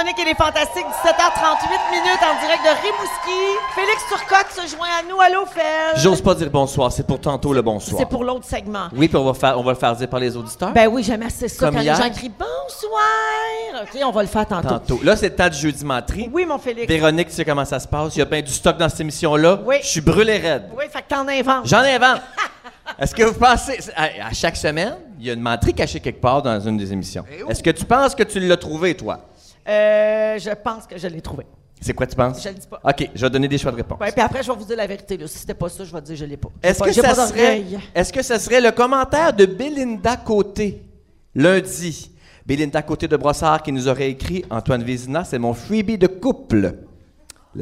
Véronique et les Fantastiques, 17h38 minutes en direct de Rimouski. Félix Turcotte se joint à nous. Allô, Fel? J'ose pas dire bonsoir, c'est pour tantôt le bonsoir. C'est pour l'autre segment. Oui, puis on va, faire, on va le faire dire par les auditeurs. Ben oui, j'aime assez ça Comme quand hier. les gens crient bonsoir. OK, on va le faire tantôt. tantôt. Là, c'est le temps du jeudi menterie. Oui, mon Félix. Véronique, tu sais comment ça se passe? Il y a bien du stock dans cette émission-là. Oui. Je suis brûlé raide. Oui, fait que t'en inventes. J'en invente. Est-ce que vous pensez. À, à chaque semaine, il y a une menterie cachée quelque part dans une des émissions? Est-ce que tu penses que tu l'as trouvé, toi? Euh, je pense que je l'ai trouvé. C'est quoi, tu penses? Je le dis pas. OK, je vais donner des choix de réponse. Ouais, puis après, je vais vous dire la vérité. Là. Si c'était pas ça, je vais te dire je l'ai pas. Est-ce que, ça pas serait, que ça serait le commentaire de Belinda Côté lundi? Belinda Côté de Brossard qui nous aurait écrit Antoine Vézina, c'est mon freebie de couple.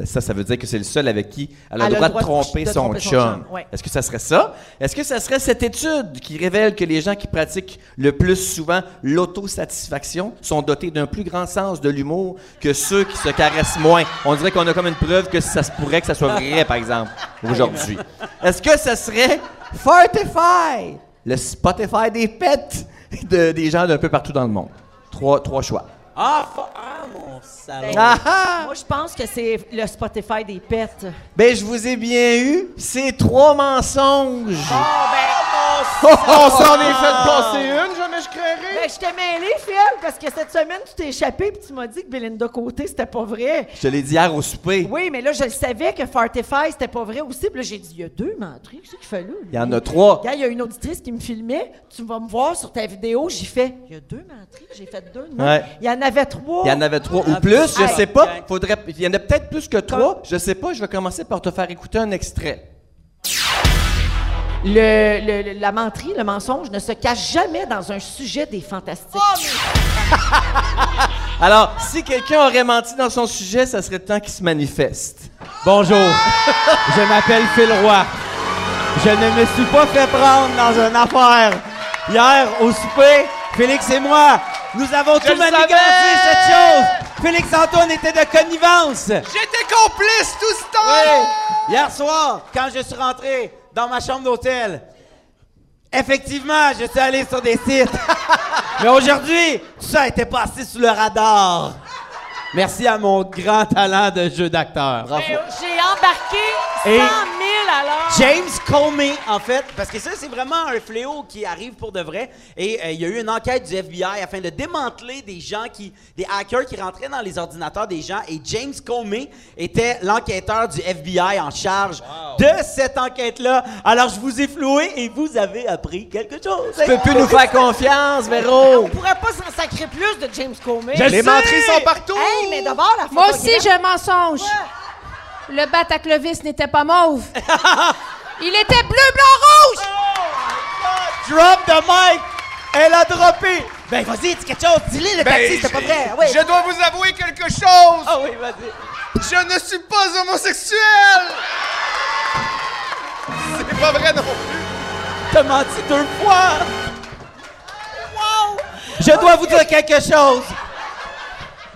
Ça, ça veut dire que c'est le seul avec qui elle a Elle le droit de tromper de son tromper son chum. chum, ouais. Est-ce que ça serait ça? Est-ce que ça serait cette étude qui révèle que les gens qui pratiquent le plus souvent l'autosatisfaction sont dotés d'un plus grand sens de l'humour que ceux qui se caressent moins? On dirait qu'on a comme une preuve que ça se pourrait que ça soit vrai, par exemple, aujourd'hui. Est-ce que ça serait Fartify, le Spotify des pets de- des gens d'un peu partout dans le monde? Trois, trois choix. Ah, ah, mon salaud. Ah, ah! Moi, je pense que c'est le Spotify des pets. Ben, je vous ai bien eu. C'est trois mensonges. Oh, On s'en est fait passer une, jamais je créerais. Ben, je t'ai mêlé, Phil, parce que cette semaine, tu t'es échappé puis tu m'as dit que Belinda Côté, c'était pas vrai. Je te l'ai dit hier au souper. Oui, mais là, je le savais que Fartify, c'était pas vrai aussi. Puis là, j'ai dit, il y a deux menteries. Qu'est-ce qu'il fait là? lui? Il y en a trois. Regarde, il y a une auditrice qui me filmait. Tu vas me voir sur ta vidéo. J'ai fait, il y a deux menteries. J'ai fait deux. Ouais. Il y en avait trois. Il y en avait trois ou Ah, plus, je sais pas. Faudrait, il y en a peut-être plus que trois. Je sais pas. Je vais commencer par te faire écouter un extrait. Le, le- le- la menterie, le mensonge ne se cache jamais dans un sujet des fantastiques. Alors, si quelqu'un aurait menti dans son sujet, ça serait le temps qu'il se manifeste. Bonjour. Je m'appelle Phil Roy. Je ne me suis pas fait prendre dans une affaire. Hier, au souper, Félix et moi, nous avons Je tout manigancé cette chose. Félix-Antoine était de connivence. J'étais complice tout ce temps! Oui. Hier soir, quand je suis rentré dans ma chambre d'hôtel, effectivement, je suis allé sur des sites. Mais aujourd'hui, tout ça a été passé sous le radar. Merci à mon grand talent de jeu d'acteur. Euh, J'ai embarqué 100 Et- 000 alors. James Comey, en fait, parce que ça, c'est vraiment un fléau qui arrive pour de vrai. Et euh, il y a eu une enquête du FBI afin de démanteler des gens qui, des hackers qui rentraient dans les ordinateurs des gens. Et James Comey était l'enquêteur du FBI en charge de cette enquête-là. Alors, je vous ai floué et vous avez appris quelque chose. Tu peux plus nous faire confiance, Véro. On pourrait pas s'en sacrer plus de James Comey. Je Les menteries sont partout. Hey, mais d'abord, la Moi aussi, j'ai un mensonge. Le bat à Clovis n'était pas mauve. Il était bleu, blanc, rouge! Drop the mic! Elle a droppé! Ben, vas-y, dis quelque chose. Dis-le, le Ben, taxi, c'est pas je- vrai. Oui. Je dois vous avouer quelque chose! Ah oui, vas-y. Je ne suis pas homosexuel! C'est pas vrai non plus! T'as menti deux fois! Je dois vous dire quelque chose!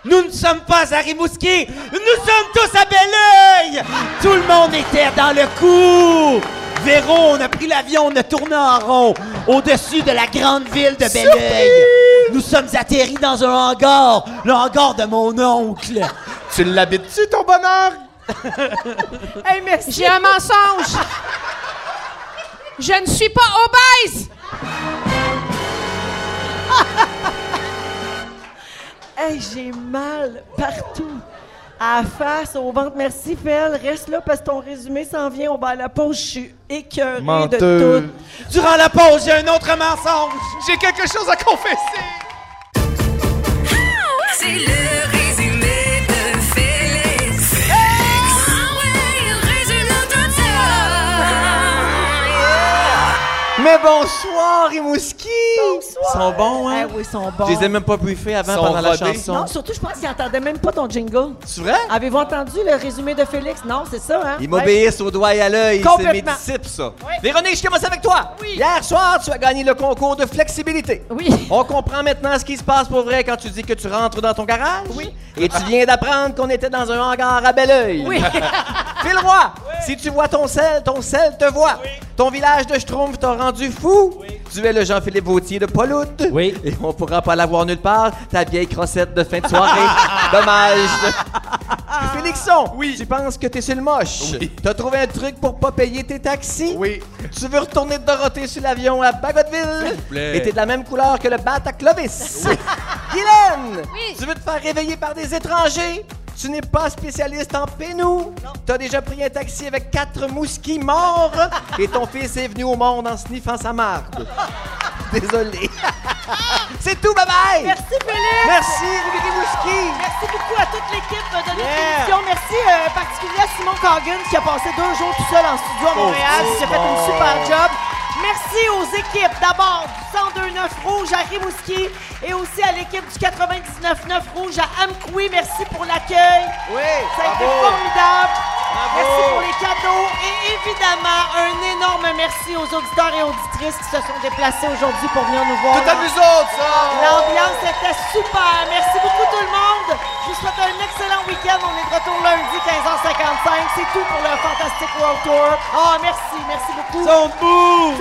Nous ne sommes pas à Rimouski! Nous sommes tous à Belleuil! Tout le monde était dans le coup! Véro, on a pris l'avion, on a tourné en rond au-dessus de la grande ville de Belleuil. Nous sommes atterris dans un hangar, le hangar de mon oncle. Tu l'habites-tu, ton bonheur? Hey, merci. J'ai un mensonge. Je ne suis pas obèse. Hey, j'ai mal partout. À la face, au ventre. Merci, Phil. Reste là parce que ton résumé s'en vient. On va à la pause. Je suis écœurée de tout. Durant la pause, j'ai un autre mensonge. J'ai quelque chose à confesser! C'est le résumé de Félix. Ah ouais, il résume tout ça. Mais bonsoir, Rimouski! Ils sont bons, hein? Ah oui, ils sont bons. Je les ai même pas briefés avant sont pendant la rodés. chanson. Non, surtout, je pense qu'ils n'entendaient même pas ton jingle. C'est vrai? Avez-vous entendu le résumé de Félix? Non, c'est ça, hein? Ils Ouais. m'obéissent au doigt et à l'œil. C'est mes Complètement. disciples, ça. Véronique, je commence avec toi. Hier soir, tu as gagné le concours de flexibilité. Oui. On comprend maintenant ce qui se passe pour vrai quand tu dis que tu rentres dans ton garage. Oui. Et tu viens d'apprendre qu'on était dans un hangar à Belleuil. Oui. Phil Roy, si tu vois ton sel, ton sel te voit. Ton village de Schtroumpf t'a rendu fou. Tu es le Jean-Philippe Vautier de Poloute. Oui. Et on pourra pas l'avoir nulle part, ta vieille crossette de fin de soirée. Dommage. Félixon, oui. tu penses que t'es sur le moche. Oui. T'as trouvé un truc pour pas payer tes taxis? Oui. Tu veux retourner de Dorothée sur l'avion à Bagotville? plaît. Et t'es de la même couleur que le bat à Clovis. Guylaine! Tu veux te faire réveiller par des étrangers? Tu n'es pas spécialiste en pénou. T'as déjà pris un taxi avec quatre mousquis morts et ton fils est venu au monde en sniffant sa marde. Désolé. C'est tout, bye bye! Merci, Félix! Merci, Ruby Mouski! Merci beaucoup à toute l'équipe de notre Yeah. émission. Merci euh, en particulier à Simon Coggin qui a passé deux jours tout seul en studio à Montréal. Oh, qui a fait une super job. Merci aux équipes d'abord du 102.9 Rouge à Rimouski et aussi à l'équipe du 99.9 Rouge à Amkoui. Merci pour l'accueil. Oui, Ça a été formidable. Bravo. Merci pour les cadeaux et évidemment un énorme merci aux auditeurs et auditrices qui se sont déplacés aujourd'hui pour venir nous voir. Tout à vous autres, ça! L'ambiance était super. Merci beaucoup tout le monde. Je vous souhaite un excellent week-end. On est de retour lundi 15h55. C'est tout pour le Fantastic World Tour. Ah, merci, merci beaucoup.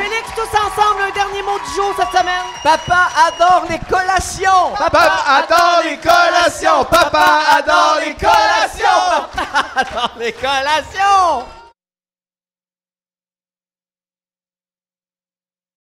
Félix, tous ensemble, un dernier mot du jour cette semaine. Papa adore les collations! Papa adore les collations! Papa adore les collations! Papa adore les collations!